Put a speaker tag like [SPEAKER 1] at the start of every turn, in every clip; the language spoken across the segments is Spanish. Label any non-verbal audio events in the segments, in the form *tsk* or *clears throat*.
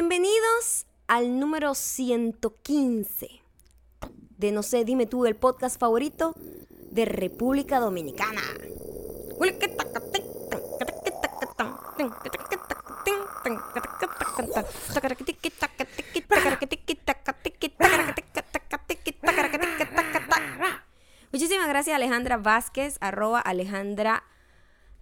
[SPEAKER 1] Bienvenidos al número 115 de No sé, dime tú, el podcast favorito de República Dominicana. Muchísimas gracias Alejandra Vázquez, arroba Alejandra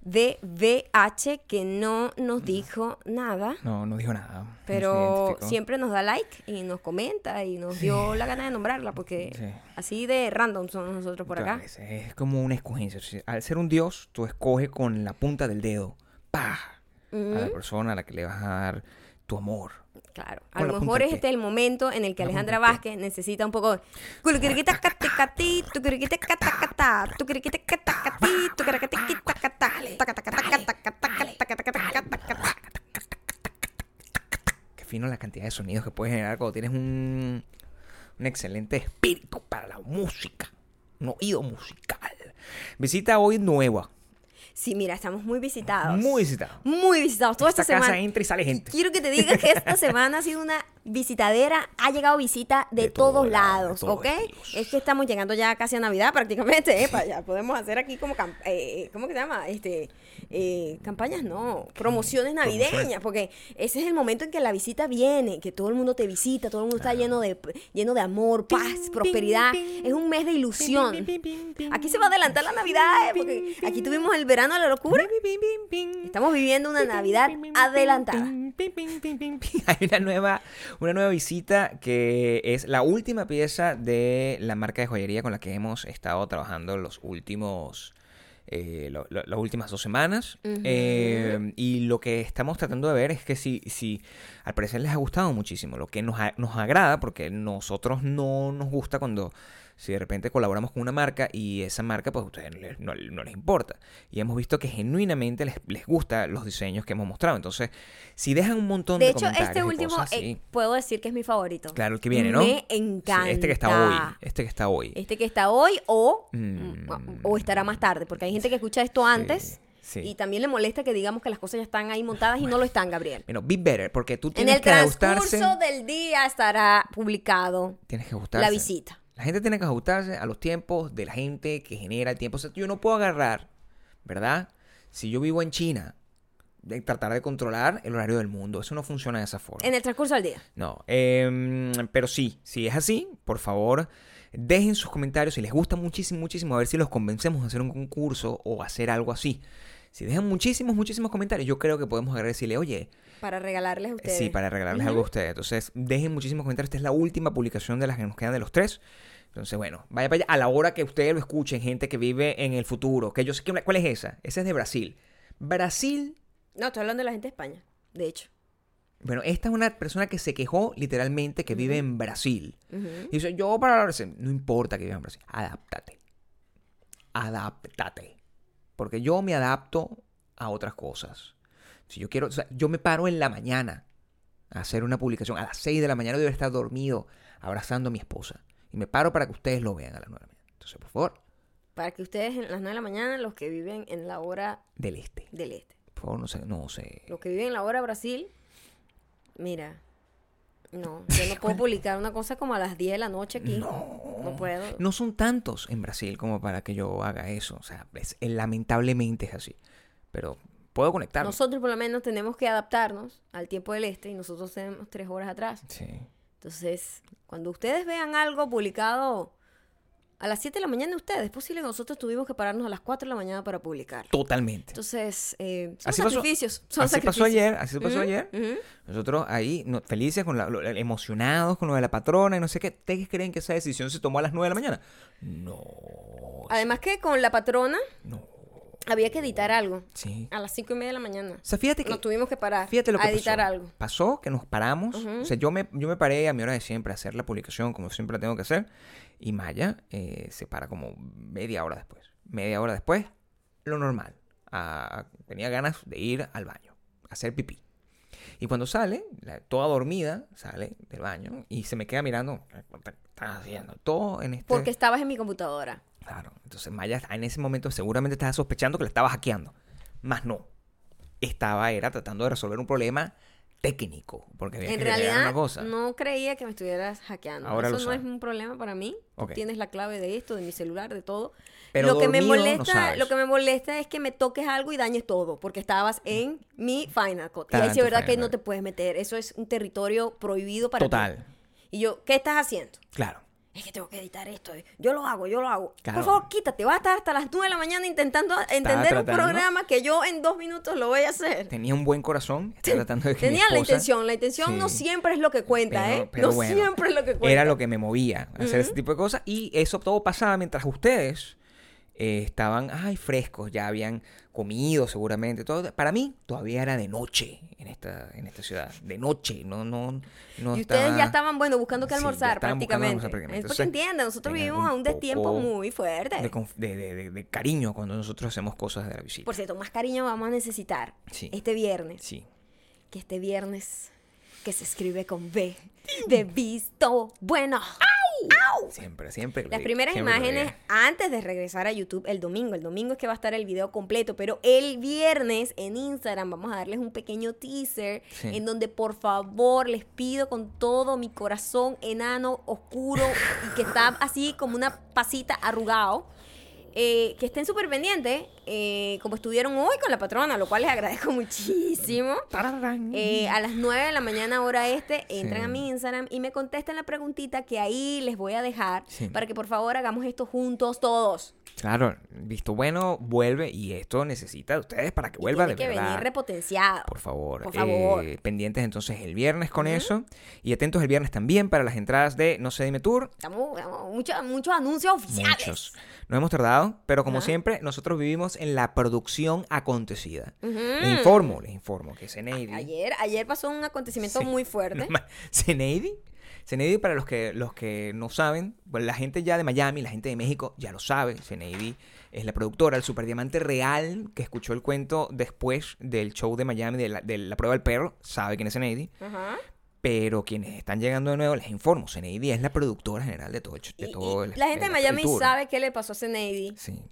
[SPEAKER 1] de BH que no nos dijo nada.
[SPEAKER 2] No, no dijo nada.
[SPEAKER 1] Pero siempre nos da like y nos comenta y nos dio la gana de nombrarla porque así de random somos nosotros por acá.
[SPEAKER 2] Es, como una escogencia. Al ser un dios, tú escoges con la punta del dedo, pa, a la persona a la que le vas a dar tu amor
[SPEAKER 1] Claro, a lo mejor es este el momento en el que Alejandra Vázquez necesita un poco Qué fino la cantidad de sonidos que puedes generar cuando tienes
[SPEAKER 2] un, un excelente espíritu para la música, un oído musical. Visita hoy nueva
[SPEAKER 1] Sí, mira, estamos muy visitados.
[SPEAKER 2] muy visitada.
[SPEAKER 1] Muy visitados. Toda esta,
[SPEAKER 2] Esta casa
[SPEAKER 1] semana.
[SPEAKER 2] entra y sale gente.
[SPEAKER 1] Quiero que te diga que esta *laughs* semana ha sido una visitadera. Ha llegado visita de,
[SPEAKER 2] De
[SPEAKER 1] todos
[SPEAKER 2] todos lados,
[SPEAKER 1] lados,
[SPEAKER 2] de todos
[SPEAKER 1] ¿ok?
[SPEAKER 2] estilos.
[SPEAKER 1] Es que estamos llegando ya casi a Navidad prácticamente. ¿eh? Ya podemos hacer aquí como. cam- eh, ¿Cómo que se llama? Este, eh, campañas, no. Promociones navideñas. Porque ese es el momento en que la visita viene. Que todo el mundo te visita. Todo el mundo está lleno de, lleno de amor, paz, prosperidad. Es un mes de ilusión. Aquí se va a adelantar la Navidad, ¿eh? porque aquí tuvimos el verano de la locura. Estamos viviendo una Navidad adelantada.
[SPEAKER 2] Hay una nueva, una nueva visita que es la última pieza de la marca de joyería con la que hemos estado trabajando los últimos. eh, lo- lo- las últimas dos semanas Eh, y lo que estamos tratando de ver es que si, si al parecer les ha gustado muchísimo lo que nos, a- nos agrada porque nosotros no nos gusta cuando si de repente colaboramos con una marca y esa marca pues a ustedes no les, no- no les importa. Y hemos visto que genuinamente les, les gusta los diseños que hemos mostrado. Entonces, si dejan un montón de,
[SPEAKER 1] De hecho,
[SPEAKER 2] comentarios
[SPEAKER 1] este último
[SPEAKER 2] cosas
[SPEAKER 1] eh, puedo decir que es mi favorito.
[SPEAKER 2] claro, el que viene, ¿no?
[SPEAKER 1] Me
[SPEAKER 2] Sí,
[SPEAKER 1] encanta.
[SPEAKER 2] este que está hoy. Este que está hoy.
[SPEAKER 1] Este que está hoy o,
[SPEAKER 2] Mm.
[SPEAKER 1] o estará más tarde, porque hay gente que escucha esto antes
[SPEAKER 2] sí.
[SPEAKER 1] y también le molesta que digamos que las cosas ya están ahí montadas y no lo están, Gabriel.
[SPEAKER 2] Bueno, be better, porque tú
[SPEAKER 1] En
[SPEAKER 2] tienes
[SPEAKER 1] el
[SPEAKER 2] que
[SPEAKER 1] transcurso
[SPEAKER 2] ajustarse.
[SPEAKER 1] del día estará publicado
[SPEAKER 2] Tienes que ajustarse.
[SPEAKER 1] la visita.
[SPEAKER 2] La gente tiene que ajustarse a los tiempos de la gente que genera el tiempo. O sea, yo no puedo agarrar, ¿verdad? Si yo vivo en China, de tratar de controlar el horario del mundo. Eso no funciona de esa forma.
[SPEAKER 1] En el transcurso del día.
[SPEAKER 2] No, em, pero sí, si es así, por favor, dejen sus comentarios si les gusta muchísimo, muchísimo, a ver si los convencemos de hacer un concurso o hacer algo así. Si dejan muchísimos, muchísimos comentarios, yo creo que podemos agarrar y decirle, oye,
[SPEAKER 1] Para regalarles a ustedes.
[SPEAKER 2] sí, para regalarles algo a ustedes. Entonces, dejen muchísimos comentarios. Esta es la última publicación de las que nos quedan de los tres. Entonces, bueno, vaya para allá a la hora que ustedes lo escuchen, gente que vive en el futuro. Que yo sé que, ¿Cuál es esa? Esa es de Brasil. Brasil
[SPEAKER 1] No, estoy hablando de la gente de España, de hecho.
[SPEAKER 2] Bueno, esta es una persona que se quejó literalmente que vive en Brasil. Y dice, yo para hablar, no importa que viva en Brasil, adáptate. Adáptate. Porque yo me adapto a otras cosas. Si yo quiero, o sea, yo me paro en la mañana a hacer una publicación. A las 6 de la mañana debo estar dormido abrazando a mi esposa. Y me paro para que ustedes lo vean a las 9 de la mañana. Entonces, por favor,
[SPEAKER 1] Para que ustedes en las 9 de la mañana, los que viven en la hora
[SPEAKER 2] del este.
[SPEAKER 1] del este.
[SPEAKER 2] Por favor, no sé, no sé.
[SPEAKER 1] Los que viven en la hora Brasil, mira, no, yo no puedo *laughs* publicar una cosa como a las 10 de la noche aquí. No, puedo.
[SPEAKER 2] No son tantos en Brasil como para que yo haga eso. O sea, es- lamentablemente es así. Pero puedo conectarme.
[SPEAKER 1] Nosotros por lo menos tenemos que adaptarnos al tiempo del este y nosotros tenemos tres horas atrás.
[SPEAKER 2] Sí.
[SPEAKER 1] Entonces, cuando ustedes vean algo publicado a las 7 de la mañana de ustedes, es posible que nosotros tuvimos que pararnos a las 4 de la mañana para publicar.
[SPEAKER 2] Totalmente.
[SPEAKER 1] Entonces, eh, son
[SPEAKER 2] Así pasó-
[SPEAKER 1] sacrificios. son
[SPEAKER 2] así pasó
[SPEAKER 1] sacrificios.
[SPEAKER 2] ayer, así pasó ayer. Nosotros ahí, no- felices, con la- lo- emocionados con lo de la patrona y no sé qué. ¿Ustedes creen que esa decisión se tomó a las 9 de la mañana? No.
[SPEAKER 1] Además que con la patrona
[SPEAKER 2] No.
[SPEAKER 1] Había que editar algo
[SPEAKER 2] Sí.
[SPEAKER 1] a las 5 y media de la mañana.
[SPEAKER 2] O sea, fíjate que.
[SPEAKER 1] Nos tuvimos que parar
[SPEAKER 2] Fíjate lo que
[SPEAKER 1] a editar
[SPEAKER 2] pasó.
[SPEAKER 1] algo.
[SPEAKER 2] Pasó que nos paramos. O sea, yo me, yo me paré a mi hora de siempre a hacer la publicación, como siempre la tengo que hacer. Y Maya eh, se para como media hora después. Media hora después, lo normal. Ah, tenía ganas de ir al baño, a hacer pipí. Y cuando sale, la- toda dormida, sale del baño y se me queda mirando. ¿Qué estás haciendo? Todo en este.
[SPEAKER 1] Porque estabas en mi computadora.
[SPEAKER 2] Claro. Entonces Maya en ese momento seguramente estaba sospechando que la estaba hackeando. Más no. Estaba, era tratando de resolver un problema técnico, porque había
[SPEAKER 1] En
[SPEAKER 2] que
[SPEAKER 1] realidad,
[SPEAKER 2] una cosa.
[SPEAKER 1] no creía que me estuvieras hackeando.
[SPEAKER 2] Ahora
[SPEAKER 1] Eso no es un problema para mí. Tú
[SPEAKER 2] Ok.
[SPEAKER 1] Tienes la clave de esto, de mi celular, de todo.
[SPEAKER 2] Pero
[SPEAKER 1] lo que me
[SPEAKER 2] no
[SPEAKER 1] molesta, lo que me molesta es que me toques algo y dañes todo, porque estabas en mi Final Cut. Y ahí sí es verdad que no te puedes meter. Eso es un territorio prohibido para ti.
[SPEAKER 2] Total,
[SPEAKER 1] Y yo, ¿qué estás haciendo?
[SPEAKER 2] claro.
[SPEAKER 1] Es que tengo que editar esto. eh. Yo lo hago, yo lo hago.
[SPEAKER 2] Claro.
[SPEAKER 1] Por favor, quítate. Vas a estar hasta las 9 de la mañana intentando entender un programa que yo en dos minutos lo voy a hacer.
[SPEAKER 2] Tenía un buen corazón, estaba tratando de que mi
[SPEAKER 1] Tenía la intención. La intención no siempre es lo que cuenta,
[SPEAKER 2] Pero-
[SPEAKER 1] ¿eh?
[SPEAKER 2] pero
[SPEAKER 1] no
[SPEAKER 2] bueno,
[SPEAKER 1] siempre es lo que cuenta.
[SPEAKER 2] Era lo que me movía hacer ese tipo de cosas. Y eso todo pasaba mientras ustedes eh, estaban, ay, frescos, ya habían comido seguramente. Todo. Para mí todavía era de noche en esta, en esta ciudad. De noche, no, no, no
[SPEAKER 1] Y ustedes
[SPEAKER 2] estaba-
[SPEAKER 1] ya estaban, bueno, buscando qué
[SPEAKER 2] Sí, ya
[SPEAKER 1] almorzar
[SPEAKER 2] buscando
[SPEAKER 1] prácticamente.
[SPEAKER 2] almorzar prácticamente.
[SPEAKER 1] Es porque
[SPEAKER 2] Entonces,
[SPEAKER 1] entienden, nosotros vivimos a un destiempo muy fuerte.
[SPEAKER 2] de, de- de- cariño cuando nosotros hacemos cosas de la visita.
[SPEAKER 1] Por cierto, más cariño vamos a necesitar
[SPEAKER 2] Sí.
[SPEAKER 1] este viernes.
[SPEAKER 2] Sí.
[SPEAKER 1] Que este viernes que se escribe con B. De visto bueno.
[SPEAKER 2] Siempre, siempre. lo
[SPEAKER 1] Las primeras
[SPEAKER 2] siempre
[SPEAKER 1] imágenes antes de regresar a YouTube el domingo. El domingo es que va a estar el video completo, pero el viernes en Instagram vamos a darles un pequeño teaser
[SPEAKER 2] Sí.
[SPEAKER 1] en donde por favor les pido con todo mi corazón enano, oscuro y que está así como una pasita arrugado. eh, que estén súper pendientes, eh, como estuvieron hoy con la patrona, lo cual les agradezco *laughs* muchísimo. Eh, a las 9 de la mañana hora este, entran
[SPEAKER 2] Sí.
[SPEAKER 1] a mi Instagram y me contestan la preguntita que ahí les voy a dejar
[SPEAKER 2] Sí.
[SPEAKER 1] para que por favor hagamos esto juntos todos.
[SPEAKER 2] Claro, visto bueno, vuelve y esto necesita de ustedes para que vuelva
[SPEAKER 1] Tiene
[SPEAKER 2] de
[SPEAKER 1] que
[SPEAKER 2] verdad.
[SPEAKER 1] venir repotenciado.
[SPEAKER 2] Por favor.
[SPEAKER 1] Por favor.
[SPEAKER 2] Eh, pendientes entonces el viernes con eso. Y atentos el viernes también para las entradas de No sé, dime tour.
[SPEAKER 1] Estamos, estamos- muchos, muchos anuncios oficiales.
[SPEAKER 2] Muchos. No hemos tardado, pero como siempre, nosotros vivimos en la producción acontecida. Les informo, les informo que Zeneidi...
[SPEAKER 1] Ayer, ayer pasó un acontecimiento
[SPEAKER 2] Sí.
[SPEAKER 1] muy fuerte.
[SPEAKER 2] No, Zeneidi, Zeneidi, para los que, los que no saben, pues la gente ya de Miami, la gente de México ya lo sabe. Zeneidi es la productora, el superdiamante real que escuchó el cuento después del show de Miami, de la, de la prueba del perro, sabe quién es Zeneidi.
[SPEAKER 1] Ajá.
[SPEAKER 2] Pero quienes están llegando de nuevo, les informo, Zeneidi es la productora general de todo de
[SPEAKER 1] Y-
[SPEAKER 2] todo
[SPEAKER 1] y
[SPEAKER 2] el
[SPEAKER 1] la gente de Miami sabe qué le pasó a Zeneidi.
[SPEAKER 2] Sí.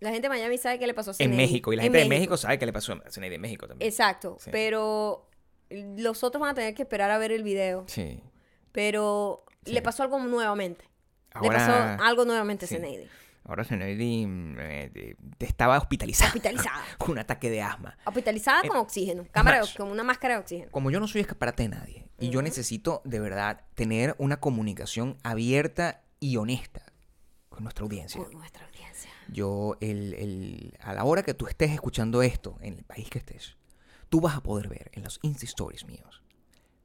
[SPEAKER 1] La gente de Miami sabe qué le pasó a
[SPEAKER 2] En
[SPEAKER 1] Zeneidi.
[SPEAKER 2] México. Y la
[SPEAKER 1] En
[SPEAKER 2] gente de México sabe qué le pasó a Zeneidi en México también.
[SPEAKER 1] Exacto.
[SPEAKER 2] Sí.
[SPEAKER 1] Pero los otros van a tener que esperar a ver el video.
[SPEAKER 2] Sí.
[SPEAKER 1] Pero
[SPEAKER 2] Sí.
[SPEAKER 1] le pasó algo nuevamente.
[SPEAKER 2] Ahora,
[SPEAKER 1] le pasó algo nuevamente a. Zeneidi.
[SPEAKER 2] ahora Zeneidi eh, estaba hospitalizada.
[SPEAKER 1] Hospitalizada. *laughs*
[SPEAKER 2] con un ataque de asma.
[SPEAKER 1] Hospitalizada
[SPEAKER 2] Eh,
[SPEAKER 1] con oxígeno. Cámara de-
[SPEAKER 2] más.
[SPEAKER 1] con una máscara de oxígeno.
[SPEAKER 2] Como yo no soy escaparate de nadie, y yo necesito de verdad tener una comunicación abierta y honesta con nuestra audiencia.
[SPEAKER 1] Con nuestra audiencia.
[SPEAKER 2] Yo, el, el- a la hora que tú estés escuchando esto, en el país que estés, tú vas a poder ver en los Insta Stories míos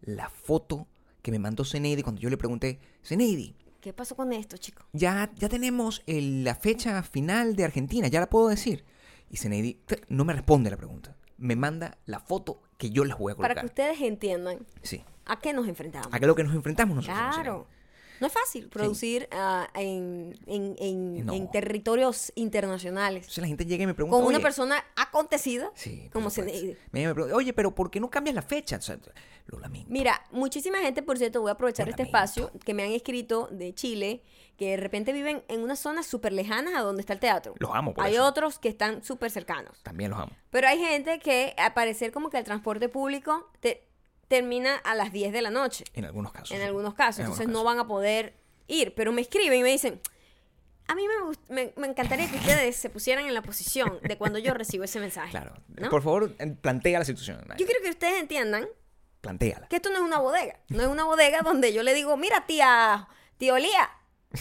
[SPEAKER 2] la foto que me mandó Zeneidi cuando yo le pregunté, Zeneidi,
[SPEAKER 1] ¿Qué pasó con esto, chicos?
[SPEAKER 2] ya, ya tenemos el- la fecha final de Argentina, ya la puedo decir. Y Zeneidi no me responde la pregunta. Me manda la foto que yo les voy a
[SPEAKER 1] Para
[SPEAKER 2] colocar.
[SPEAKER 1] que ustedes entiendan
[SPEAKER 2] Sí.
[SPEAKER 1] a qué nos enfrentamos.
[SPEAKER 2] ¿A qué lo que nos enfrentamos nosotros?
[SPEAKER 1] Claro. No es fácil producir ah, en, en- en-
[SPEAKER 2] No.
[SPEAKER 1] en territorios internacionales
[SPEAKER 2] Entonces la gente llega y me pregunta.
[SPEAKER 1] con una persona acontecida
[SPEAKER 2] Sí,
[SPEAKER 1] como.
[SPEAKER 2] Me me pregunta, Oye, pero ¿por qué no cambias la fecha? O sea, lo lamento.
[SPEAKER 1] Mira, muchísima gente, por cierto, voy a aprovechar
[SPEAKER 2] Lo
[SPEAKER 1] este
[SPEAKER 2] lamento.
[SPEAKER 1] espacio que me han escrito de Chile, que de repente viven en unas zonas súper lejanas a donde está el teatro.
[SPEAKER 2] Los amo por
[SPEAKER 1] Hay
[SPEAKER 2] eso.
[SPEAKER 1] otros que están súper cercanos.
[SPEAKER 2] También los amo.
[SPEAKER 1] Pero hay gente que, al parecer, como que el transporte público te- termina a las 10 de la noche,
[SPEAKER 2] En algunos casos.
[SPEAKER 1] en
[SPEAKER 2] sí.
[SPEAKER 1] algunos casos.
[SPEAKER 2] En
[SPEAKER 1] Entonces
[SPEAKER 2] algunos
[SPEAKER 1] no van a poder ir. Pero me escriben y me dicen, a mí me, me, me encantaría que ustedes se pusieran en la posición de cuando yo recibo ese mensaje.
[SPEAKER 2] Claro.
[SPEAKER 1] ¿no?
[SPEAKER 2] Por favor, plantea la situación.
[SPEAKER 1] Yo quiero que ustedes entiendan
[SPEAKER 2] Plantéala.
[SPEAKER 1] que esto no es una bodega. No es una bodega donde yo le digo, mira, tía, tío Lía,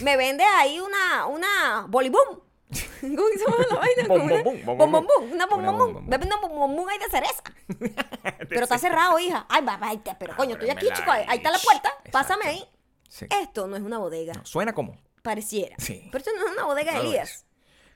[SPEAKER 1] me vende ahí una, una bolibum. *laughs* ¿Cómo se llama la vaina?
[SPEAKER 2] Bom,
[SPEAKER 1] una-
[SPEAKER 2] bom, bom,
[SPEAKER 1] bom,
[SPEAKER 2] bom,
[SPEAKER 1] bom, bom, una bom,
[SPEAKER 2] una
[SPEAKER 1] ahí de cereza. *laughs* Pero está cerrado, hija. Ay, va, va, pero coño, estoy aquí, chico. Ahí está la puerta. Pásame ahí. Esto no es una bodega.
[SPEAKER 2] Suena como.
[SPEAKER 1] Pareciera.
[SPEAKER 2] Sí.
[SPEAKER 1] Pero esto no es una bodega de Elías.
[SPEAKER 2] es.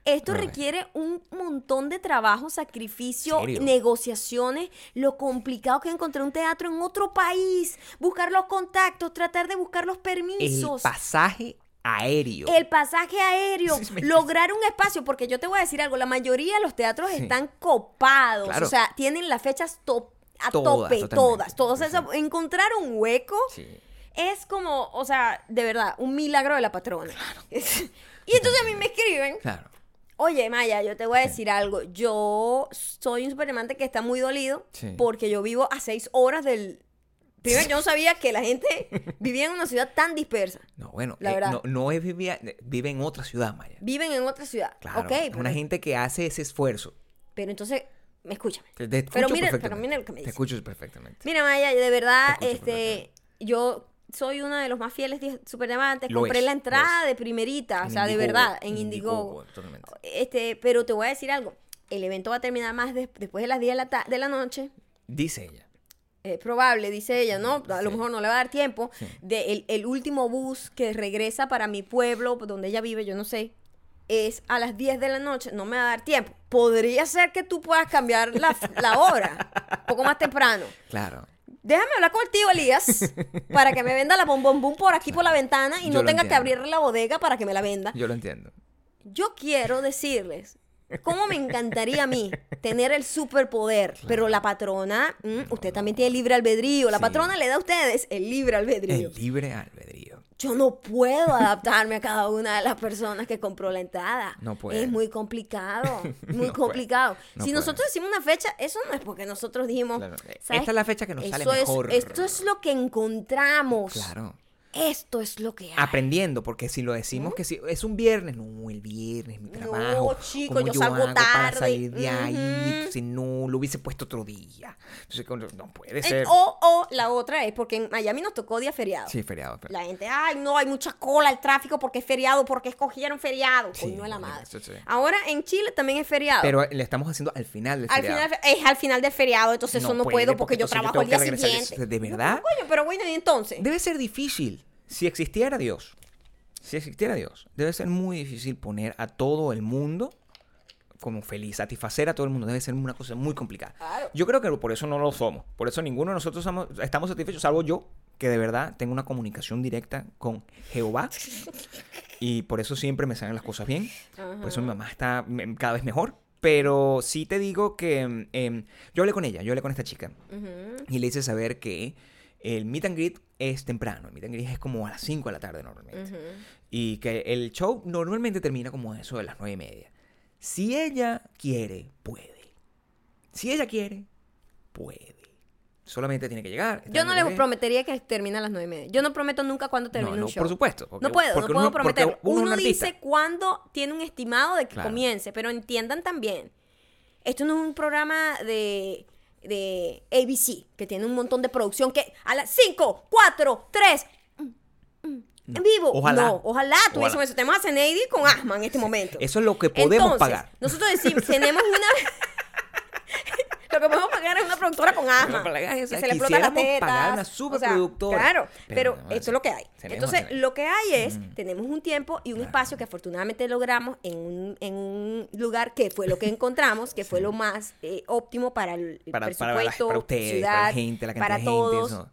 [SPEAKER 1] Esto requiere un montón de trabajo, sacrificio,
[SPEAKER 2] ¿Serio?
[SPEAKER 1] negociaciones, lo complicado que es encontrar un teatro en otro país, buscar los contactos, tratar de buscar los
[SPEAKER 2] El
[SPEAKER 1] permisos,
[SPEAKER 2] pasaje aéreo.
[SPEAKER 1] el pasaje aéreo, *laughs*
[SPEAKER 2] Sí, me-
[SPEAKER 1] lograr un espacio, porque yo te voy a decir algo, la mayoría de los teatros
[SPEAKER 2] Sí.
[SPEAKER 1] están copados,
[SPEAKER 2] Claro.
[SPEAKER 1] o sea, tienen las fechas top, a
[SPEAKER 2] Todas,
[SPEAKER 1] tope,
[SPEAKER 2] totalmente.
[SPEAKER 1] todas,
[SPEAKER 2] Sí.
[SPEAKER 1] encontrar un hueco es como, o sea, de verdad, un milagro de la patrona. *laughs* y entonces a mí me escriben,
[SPEAKER 2] Claro.
[SPEAKER 1] oye Maya, yo te voy a decir algo, yo soy un superamante que está muy dolido
[SPEAKER 2] Sí.
[SPEAKER 1] porque yo vivo a seis horas del, Primero, yo no sabía que la gente vivía en una ciudad tan dispersa.
[SPEAKER 2] No, bueno,
[SPEAKER 1] La
[SPEAKER 2] eh,
[SPEAKER 1] verdad.
[SPEAKER 2] no, no es vivía, vive en otra ciudad, Maya.
[SPEAKER 1] Viven en otra ciudad.
[SPEAKER 2] Claro, una gente que hace ese esfuerzo.
[SPEAKER 1] pero entonces, escúchame.
[SPEAKER 2] Te, te
[SPEAKER 1] Pero mira- pero mira lo que me
[SPEAKER 2] Te
[SPEAKER 1] dice.
[SPEAKER 2] escucho perfectamente.
[SPEAKER 1] Mira, Maya, de verdad,
[SPEAKER 2] Te
[SPEAKER 1] este, yo soy uno de los más fieles Superdiamantes.
[SPEAKER 2] Lo
[SPEAKER 1] Compré
[SPEAKER 2] es,
[SPEAKER 1] la entrada de primerita, o sea, de verdad, en Indiegogo.
[SPEAKER 2] Totalmente.
[SPEAKER 1] Este, pero te voy a decir algo. El evento va a terminar más des- después de las 10 de la, ta- de la noche.
[SPEAKER 2] Dice ella.
[SPEAKER 1] Es probable, dice ella, ¿no? A lo
[SPEAKER 2] Sí.
[SPEAKER 1] mejor no le va a dar tiempo.
[SPEAKER 2] Sí.
[SPEAKER 1] De el, el último bus que regresa para mi pueblo, donde ella vive, yo no sé, es a las 10 de la noche. No me va a dar tiempo. Podría ser que tú puedas cambiar la, la hora, un poco más temprano.
[SPEAKER 2] Claro.
[SPEAKER 1] Déjame hablar con el tío Elías para que me venda la bombón por aquí por la ventana y
[SPEAKER 2] Yo
[SPEAKER 1] no tenga que abrir la bodega para que me la venda.
[SPEAKER 2] Yo lo entiendo.
[SPEAKER 1] Yo quiero decirles cómo me encantaría a mí tener el superpoder, pero la patrona, mm, usted también tiene libre albedrío, la
[SPEAKER 2] Sí.
[SPEAKER 1] patrona le da a ustedes el libre albedrío.
[SPEAKER 2] El libre albedrío.
[SPEAKER 1] Yo no puedo adaptarme a cada una de las personas que compró la entrada.
[SPEAKER 2] No puede.
[SPEAKER 1] Es muy complicado, *laughs* muy
[SPEAKER 2] No
[SPEAKER 1] complicado.
[SPEAKER 2] No
[SPEAKER 1] si
[SPEAKER 2] puede.
[SPEAKER 1] nosotros decimos una fecha, eso no es porque nosotros dijimos,
[SPEAKER 2] Claro. Esta es la fecha que nos sale
[SPEAKER 1] es-
[SPEAKER 2] mejor.
[SPEAKER 1] esto es lo que encontramos.
[SPEAKER 2] Claro.
[SPEAKER 1] Esto es lo que hay.
[SPEAKER 2] Aprendiendo, porque si lo decimos que si es un viernes, no, el viernes, mi
[SPEAKER 1] No,
[SPEAKER 2] trabajo.
[SPEAKER 1] chico,
[SPEAKER 2] ¿cómo
[SPEAKER 1] yo salgo
[SPEAKER 2] hago para
[SPEAKER 1] tarde?
[SPEAKER 2] salir de ahí?
[SPEAKER 1] Ujú.
[SPEAKER 2] Entonces, no, lo hubiese puesto otro día. Entonces, no puede
[SPEAKER 1] Eh,
[SPEAKER 2] ser.
[SPEAKER 1] o, o la otra es porque en Miami nos tocó día feriado.
[SPEAKER 2] Sí, feriado. pero-
[SPEAKER 1] La gente, ay, no, hay mucha cola, el tráfico porque es feriado, porque escogieron feriado.
[SPEAKER 2] Sí,
[SPEAKER 1] Coño de la madre.
[SPEAKER 2] sí.
[SPEAKER 1] Ahora en Chile también es feriado.
[SPEAKER 2] Pero le estamos haciendo al final del
[SPEAKER 1] al
[SPEAKER 2] feriado.
[SPEAKER 1] final, es al final del feriado, entonces eso no
[SPEAKER 2] puede,
[SPEAKER 1] puedo porque, yo trabajo el día siguiente.
[SPEAKER 2] ¿De verdad?
[SPEAKER 1] No, coño, pero bueno, y entonces.
[SPEAKER 2] Debe ser difícil. Si existiera Dios, si existiera Dios, debe ser muy difícil poner a todo el mundo como feliz, satisfacer a todo el mundo. Debe ser una cosa muy complicada.
[SPEAKER 1] Claro.
[SPEAKER 2] Yo creo que por eso no lo somos. Por eso ninguno de nosotros somos- estamos satisfechos, salvo yo, que de verdad tengo una comunicación directa con Jehová. *laughs* Y por eso siempre me salen las cosas bien. Por eso mi mamá está mm, cada vez mejor. Pero sí te digo que em, yo hablé con ella, yo hablé con esta chica. Y le hice saber que el meet and greet es temprano. El meet and greet es como a las 5 de la tarde normalmente. Y que el show normalmente termina como eso de las 9 y media. Si ella quiere, puede. Si ella quiere, puede. Solamente tiene que llegar.
[SPEAKER 1] Yo no les prometería que termine a las nueve y media. Yo no prometo nunca cuándo termina
[SPEAKER 2] no,
[SPEAKER 1] un show.
[SPEAKER 2] por supuesto. porque-
[SPEAKER 1] no puedo, no puedo prometer.
[SPEAKER 2] uno
[SPEAKER 1] dice cuándo tiene un estimado de que
[SPEAKER 2] Claro.
[SPEAKER 1] comience, pero entiendan también, esto no es un programa de, de ABC, que tiene un montón de producción que a las 5, 4, 3, en vivo.
[SPEAKER 2] Ojalá.
[SPEAKER 1] No, ojalá tuviésemos eso. Tenemos a Zeneidi con asma en este momento.
[SPEAKER 2] Eso es lo que podemos
[SPEAKER 1] Entonces,
[SPEAKER 2] pagar.
[SPEAKER 1] Nosotros decimos, tenemos una... *laughs* *laughs* *laughs* Lo que podemos pagar es una productora con asma. Que se le explotan las tetas.
[SPEAKER 2] pagar una
[SPEAKER 1] o sea,
[SPEAKER 2] superproductora.
[SPEAKER 1] claro,
[SPEAKER 2] Pero
[SPEAKER 1] pero, esto es lo que hay. Entonces, lo que hay es, tenemos un tiempo y un espacio que afortunadamente logramos en un, en un lugar que fue lo que encontramos, que fue lo más eh, óptimo para el
[SPEAKER 2] Para,
[SPEAKER 1] presupuesto,
[SPEAKER 2] para ustedes,
[SPEAKER 1] ciudad,
[SPEAKER 2] para la gente, la cantidad
[SPEAKER 1] para
[SPEAKER 2] de
[SPEAKER 1] todos.
[SPEAKER 2] gente. eso.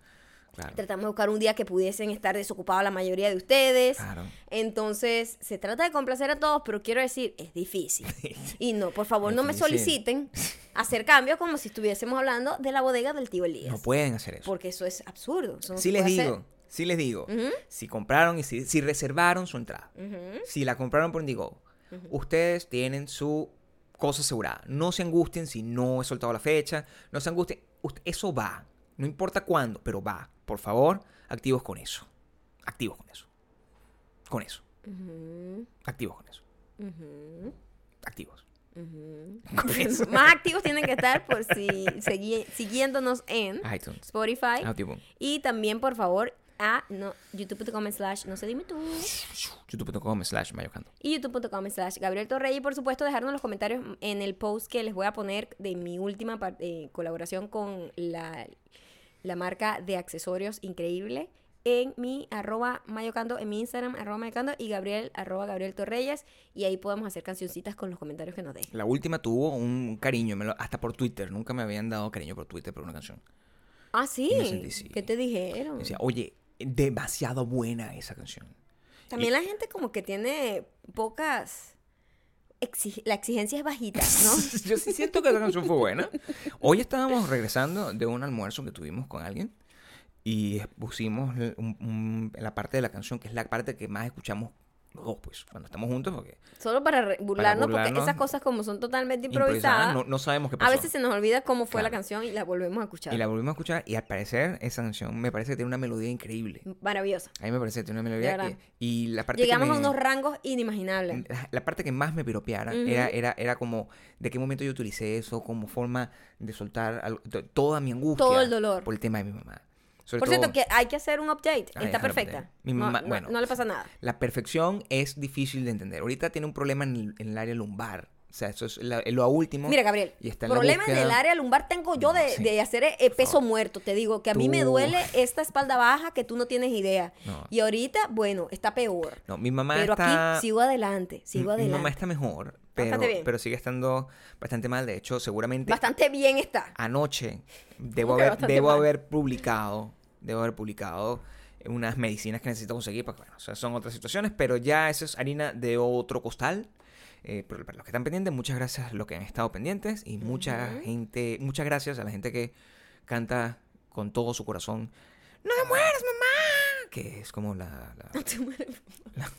[SPEAKER 2] Claro.
[SPEAKER 1] Tratamos de buscar un día que pudiesen estar desocupados la mayoría de ustedes.
[SPEAKER 2] Claro.
[SPEAKER 1] Entonces, se trata de complacer a todos, pero quiero decir, es difícil. *laughs* Y no, por favor, no me soliciten *laughs* hacer cambios como si estuviésemos hablando de la bodega del tío Elías.
[SPEAKER 2] No pueden hacer eso.
[SPEAKER 1] Porque eso es absurdo. eso no
[SPEAKER 2] Sí les digo, sí les digo. Si compraron y si, si reservaron su entrada, si la compraron por Indigo, ustedes tienen su cosa asegurada. No se angustien si no he soltado la fecha. No se angustien. Ust- Eso va. No importa cuándo, pero va. Por favor, activos con eso. Activos con eso. Con eso. Activos con eso. Activos.
[SPEAKER 1] Más activos tienen que estar por si segui- siguiéndonos en
[SPEAKER 2] iTunes.
[SPEAKER 1] Spotify.
[SPEAKER 2] Audioboom.
[SPEAKER 1] Y también, por favor, a no, youtube.com slash no sé dime tú.
[SPEAKER 2] youtube.com slash mayocando.
[SPEAKER 1] y youtube.com slash Gabriel Torrey y por supuesto dejarnos los comentarios en el post que les voy a poner de mi última eh, colaboración con la, la marca de accesorios increíble en mi arroba mayocando, en mi Instagram arroba mayocando y Gabriel arroba Gabriel Torreyes y ahí podemos hacer cancioncitas con los comentarios que nos den.
[SPEAKER 2] La última tuvo un cariño, me lo- hasta por Twitter. Nunca me habían dado cariño por Twitter por una canción.
[SPEAKER 1] Ah, sí.
[SPEAKER 2] Sentí.
[SPEAKER 1] ¿Qué te dijeron?
[SPEAKER 2] Decía, oye, demasiado buena esa canción.
[SPEAKER 1] También la gente como que tiene pocas... la exigencia es bajita, ¿no? *laughs*
[SPEAKER 2] Yo sí siento que esa canción fue buena. Hoy estábamos regresando de un almuerzo que tuvimos con alguien y pusimos l- un- un- la parte de la canción que es la parte que más escuchamos los dos, pues, cuando estamos juntos, porque
[SPEAKER 1] Solo para burlarnos, porque esas cosas como son totalmente
[SPEAKER 2] improvisada,
[SPEAKER 1] improvisadas,
[SPEAKER 2] no, no sabemos qué
[SPEAKER 1] a
[SPEAKER 2] pasó.
[SPEAKER 1] veces se nos olvida cómo fue la canción y la volvemos a escuchar.
[SPEAKER 2] Y la volvimos a escuchar y al parecer esa canción me parece que tiene una melodía increíble.
[SPEAKER 1] Maravillosa.
[SPEAKER 2] A mí me parece que tiene una melodía que- y la parte
[SPEAKER 1] Llegamos
[SPEAKER 2] que
[SPEAKER 1] a unos rangos inimaginables.
[SPEAKER 2] la- la parte que más me piropeara era, era, era como de qué momento yo utilicé eso como forma de soltar algo- to- toda mi angustia
[SPEAKER 1] Todo el dolor.
[SPEAKER 2] por el tema de mi mamá. Sobre
[SPEAKER 1] Por
[SPEAKER 2] todo,
[SPEAKER 1] cierto, que hay que hacer un update. Está perfecta. No, no-
[SPEAKER 2] bueno.
[SPEAKER 1] no le pasa nada.
[SPEAKER 2] la perfección es difícil de entender. Ahorita tiene un problema en el, en el área lumbar. O sea, eso es la- lo último.
[SPEAKER 1] Mira, Gabriel,
[SPEAKER 2] y está en
[SPEAKER 1] problemas en
[SPEAKER 2] búsqueda.
[SPEAKER 1] el área lumbar tengo yo de,
[SPEAKER 2] Sí.
[SPEAKER 1] de hacer eh, peso muerto. Te digo que a mí me
[SPEAKER 2] Tú-
[SPEAKER 1] duele esta espalda baja que tú no tienes idea.
[SPEAKER 2] No.
[SPEAKER 1] Y ahorita, bueno, está peor.
[SPEAKER 2] No, mi mamá
[SPEAKER 1] Pero
[SPEAKER 2] está...
[SPEAKER 1] aquí sigo adelante, sigo
[SPEAKER 2] mi-
[SPEAKER 1] adelante.
[SPEAKER 2] Mi mamá está mejor, pero,
[SPEAKER 1] bien.
[SPEAKER 2] pero sigue estando bastante mal. De hecho, seguramente
[SPEAKER 1] Bastante bien está.
[SPEAKER 2] anoche *laughs* debo haber, debo
[SPEAKER 1] mal?
[SPEAKER 2] haber publicado, debo haber publicado unas medicinas que necesito conseguir, porque bueno, o sea, son otras situaciones, pero ya eso es harina de otro costal. Eh, pero para los que están pendientes, muchas gracias a los que han estado pendientes y mucha gente, muchas gracias a la gente que canta con todo su corazón, ¡No me mueras, mamá! Que es como la, la-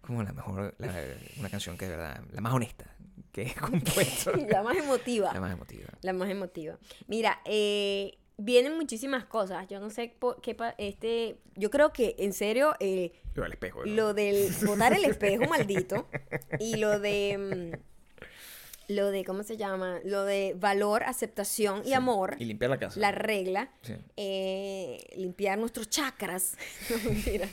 [SPEAKER 2] como la mejor, la- una canción que de verdad, la más honesta que he compuesto. *laughs*
[SPEAKER 1] la más emotiva.
[SPEAKER 2] la más emotiva.
[SPEAKER 1] La más emotiva. Mira, eh, vienen muchísimas cosas. Yo no sé por qué este. Yo creo que en serio eh,
[SPEAKER 2] Yo al espejo. ¿no?
[SPEAKER 1] lo del botar el espejo maldito y lo de mm, lo de cómo se llama lo de valor, aceptación y
[SPEAKER 2] Sí.
[SPEAKER 1] amor,
[SPEAKER 2] Y limpiar la casa.
[SPEAKER 1] la regla,
[SPEAKER 2] Sí.
[SPEAKER 1] eh, limpiar nuestros chakras. *laughs* No, mentira.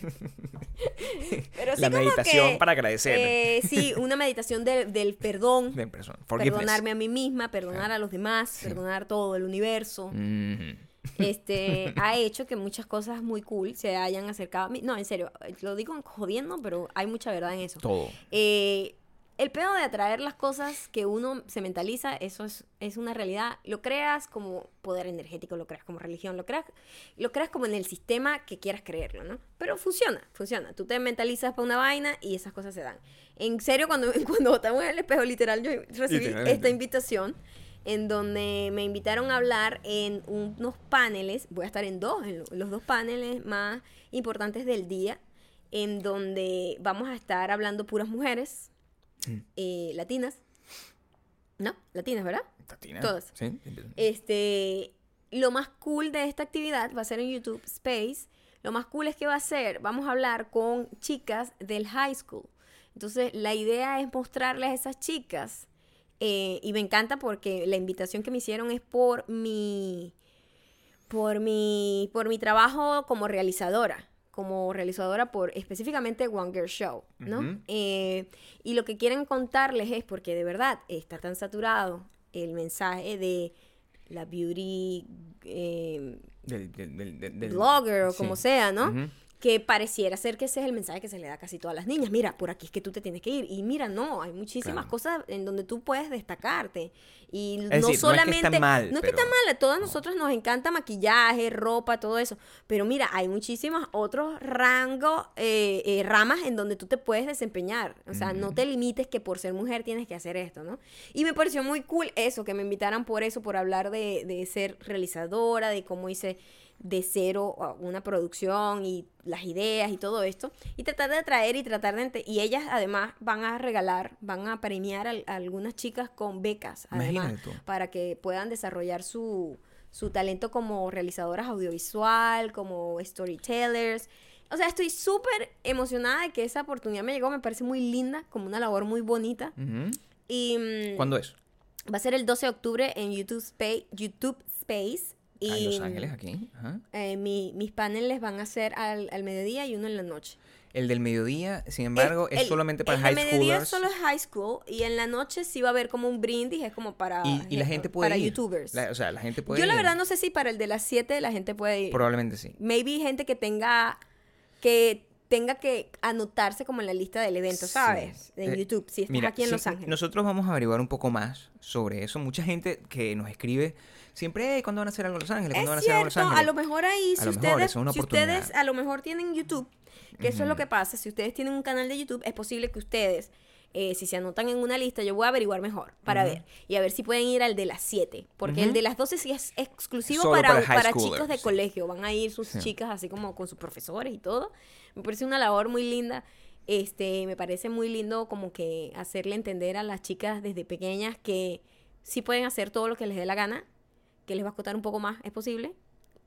[SPEAKER 1] Pero sí
[SPEAKER 2] La
[SPEAKER 1] como
[SPEAKER 2] meditación
[SPEAKER 1] que,
[SPEAKER 2] para agradecer.
[SPEAKER 1] eh, sí, una meditación del- del perdón.
[SPEAKER 2] De.
[SPEAKER 1] Perdonarme a mí misma, perdonar a los demás, perdonar todo el universo.
[SPEAKER 2] Mhm.
[SPEAKER 1] Este ha hecho que muchas cosas muy cool se hayan acercado a mí. No, en serio, lo digo jodiendo, pero hay mucha verdad en eso.
[SPEAKER 2] Todo.
[SPEAKER 1] Eh, el pedo de atraer las cosas que uno se mentaliza, eso es, es una realidad. Lo creas como poder energético, lo creas como religión, lo creas, lo creas como en el sistema que quieras creerlo, ¿no? Pero funciona, funciona. Tú te mentalizas para una vaina y esas cosas se dan. En serio, cuando, *laughs* cuando estamos en el espejo, literal, yo recibí esta invitación en donde me invitaron a hablar en unos paneles, voy a estar en dos, en lo- los dos paneles más importantes del día, en donde vamos a estar hablando puras mujeres
[SPEAKER 2] Mm.
[SPEAKER 1] eh, latinas. ¿No? Latinas, ¿verdad?
[SPEAKER 2] Tatina.
[SPEAKER 1] Todas.
[SPEAKER 2] Sí.
[SPEAKER 1] Este, lo más cool de esta actividad va a ser en YouTube Space. Lo más cool es que va a ser, vamos a hablar con chicas del high school. Entonces, la idea es mostrarles a esas chicas. Eh, y me encanta porque la invitación que me hicieron es por mi, por mi, por mi trabajo como realizadora. Como realizadora por específicamente One Girl Show, ¿no? Eh, y lo que quieren contarles es porque de verdad está tan saturado el mensaje de la beauty eh,
[SPEAKER 2] Del,
[SPEAKER 1] blogger o
[SPEAKER 2] sí.
[SPEAKER 1] como sea, ¿no? Que pareciera ser que ese es el mensaje que se le da a casi todas las niñas. Mira, por aquí es que tú te tienes que ir. Y mira, no, hay muchísimas
[SPEAKER 2] Claro.
[SPEAKER 1] cosas en donde tú puedes destacarte. Y
[SPEAKER 2] Es
[SPEAKER 1] no
[SPEAKER 2] decir, no es que
[SPEAKER 1] solamente.
[SPEAKER 2] está mal,
[SPEAKER 1] no es que está mal, a todas nosotros nos encanta maquillaje, ropa, todo eso. Pero mira, hay muchísimos otros rangos, eh, eh, ramas en donde tú te puedes desempeñar. O sea, no te limites que por ser mujer tienes que hacer esto, ¿no? Y me pareció muy cool eso, que me invitaran por eso, por hablar de, de ser realizadora, de cómo hice de cero una producción y las ideas y todo esto y tratar de atraer y tratar de y ellas además van a regalar van a premiar a, algunas chicas con becas además para que puedan desarrollar su, su talento como realizadoras audiovisual como storytellers. O sea estoy súper emocionada de que esa oportunidad me llegó me parece muy linda como una labor muy bonita. Y mm,
[SPEAKER 2] ¿Cuándo es?
[SPEAKER 1] va a ser el 12 de octubre en YouTube Space YouTube Space y
[SPEAKER 2] Ah, en Los Ángeles, aquí. Ajá.
[SPEAKER 1] eh, mi- mis paneles van a ser al, al mediodía y uno en la noche.
[SPEAKER 2] El del mediodía, sin embargo, es,
[SPEAKER 1] el-
[SPEAKER 2] solamente para
[SPEAKER 1] el
[SPEAKER 2] high
[SPEAKER 1] del mediodía
[SPEAKER 2] schoolers.
[SPEAKER 1] solo es high school y en la noche sí va a haber como un brindis, es como para,
[SPEAKER 2] Y, y la
[SPEAKER 1] gen-
[SPEAKER 2] gente puede
[SPEAKER 1] para
[SPEAKER 2] ir.
[SPEAKER 1] youtubers.
[SPEAKER 2] La- o sea, la gente puede
[SPEAKER 1] Yo la
[SPEAKER 2] ir.
[SPEAKER 1] verdad no sé si para el de las 7 la gente puede ir.
[SPEAKER 2] Probablemente sí.
[SPEAKER 1] Maybe gente que tenga que tenga que anotarse como en la lista del evento,
[SPEAKER 2] Sí.
[SPEAKER 1] ¿sabes? En
[SPEAKER 2] Eh,
[SPEAKER 1] YouTube, si estás
[SPEAKER 2] Mira,
[SPEAKER 1] aquí en
[SPEAKER 2] sí,
[SPEAKER 1] Los Ángeles.
[SPEAKER 2] Nosotros vamos a averiguar un poco más sobre eso. Mucha gente que nos escribe siempre, "Hey, ¿cuándo van a hacer algo en Los Ángeles? ¿Cuándo van a
[SPEAKER 1] Es
[SPEAKER 2] hacer algo en Los Ángeles?
[SPEAKER 1] a lo mejor ahí, si
[SPEAKER 2] mejor,
[SPEAKER 1] ustedes,
[SPEAKER 2] es
[SPEAKER 1] si ustedes a lo mejor tienen YouTube, que eso es lo que pasa, si ustedes tienen un canal de YouTube, es posible que ustedes, eh, si se anotan en una lista, yo voy a averiguar mejor para ver y a ver si pueden ir al de las 7, porque el de las 12 sí es exclusivo
[SPEAKER 2] Solo
[SPEAKER 1] para,
[SPEAKER 2] para
[SPEAKER 1] chicos de
[SPEAKER 2] sí.
[SPEAKER 1] colegio, van a ir sus
[SPEAKER 2] Sí.
[SPEAKER 1] chicas así como con sus profesores y todo. Me parece una labor muy linda. este, me parece muy lindo como que hacerle entender a las chicas desde pequeñas que sí pueden hacer todo lo que les dé la gana, que les va a costar un poco más, es posible,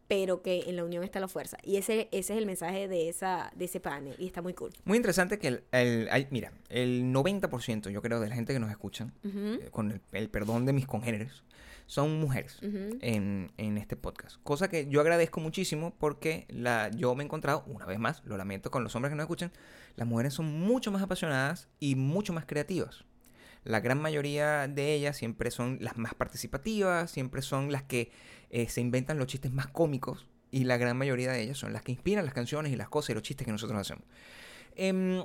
[SPEAKER 1] pero que en la unión está la fuerza. Y ese, ese es el mensaje de, esa, de ese panel y está muy cool.
[SPEAKER 2] Muy interesante que el, el- hay- mira, el 90% yo creo de la gente que nos escuchan, eh, con el, el perdón de mis congéneres, son mujeres en, en este podcast. Cosa que yo agradezco muchísimo porque la, yo me he encontrado, una vez más, lo lamento con los hombres que nos escuchan, las mujeres son mucho más apasionadas y mucho más creativas. La gran mayoría de ellas siempre son las más participativas, siempre son las que eh, se inventan los chistes más cómicos y la gran mayoría de ellas son las que inspiran las canciones y las cosas y los chistes que nosotros hacemos. Em,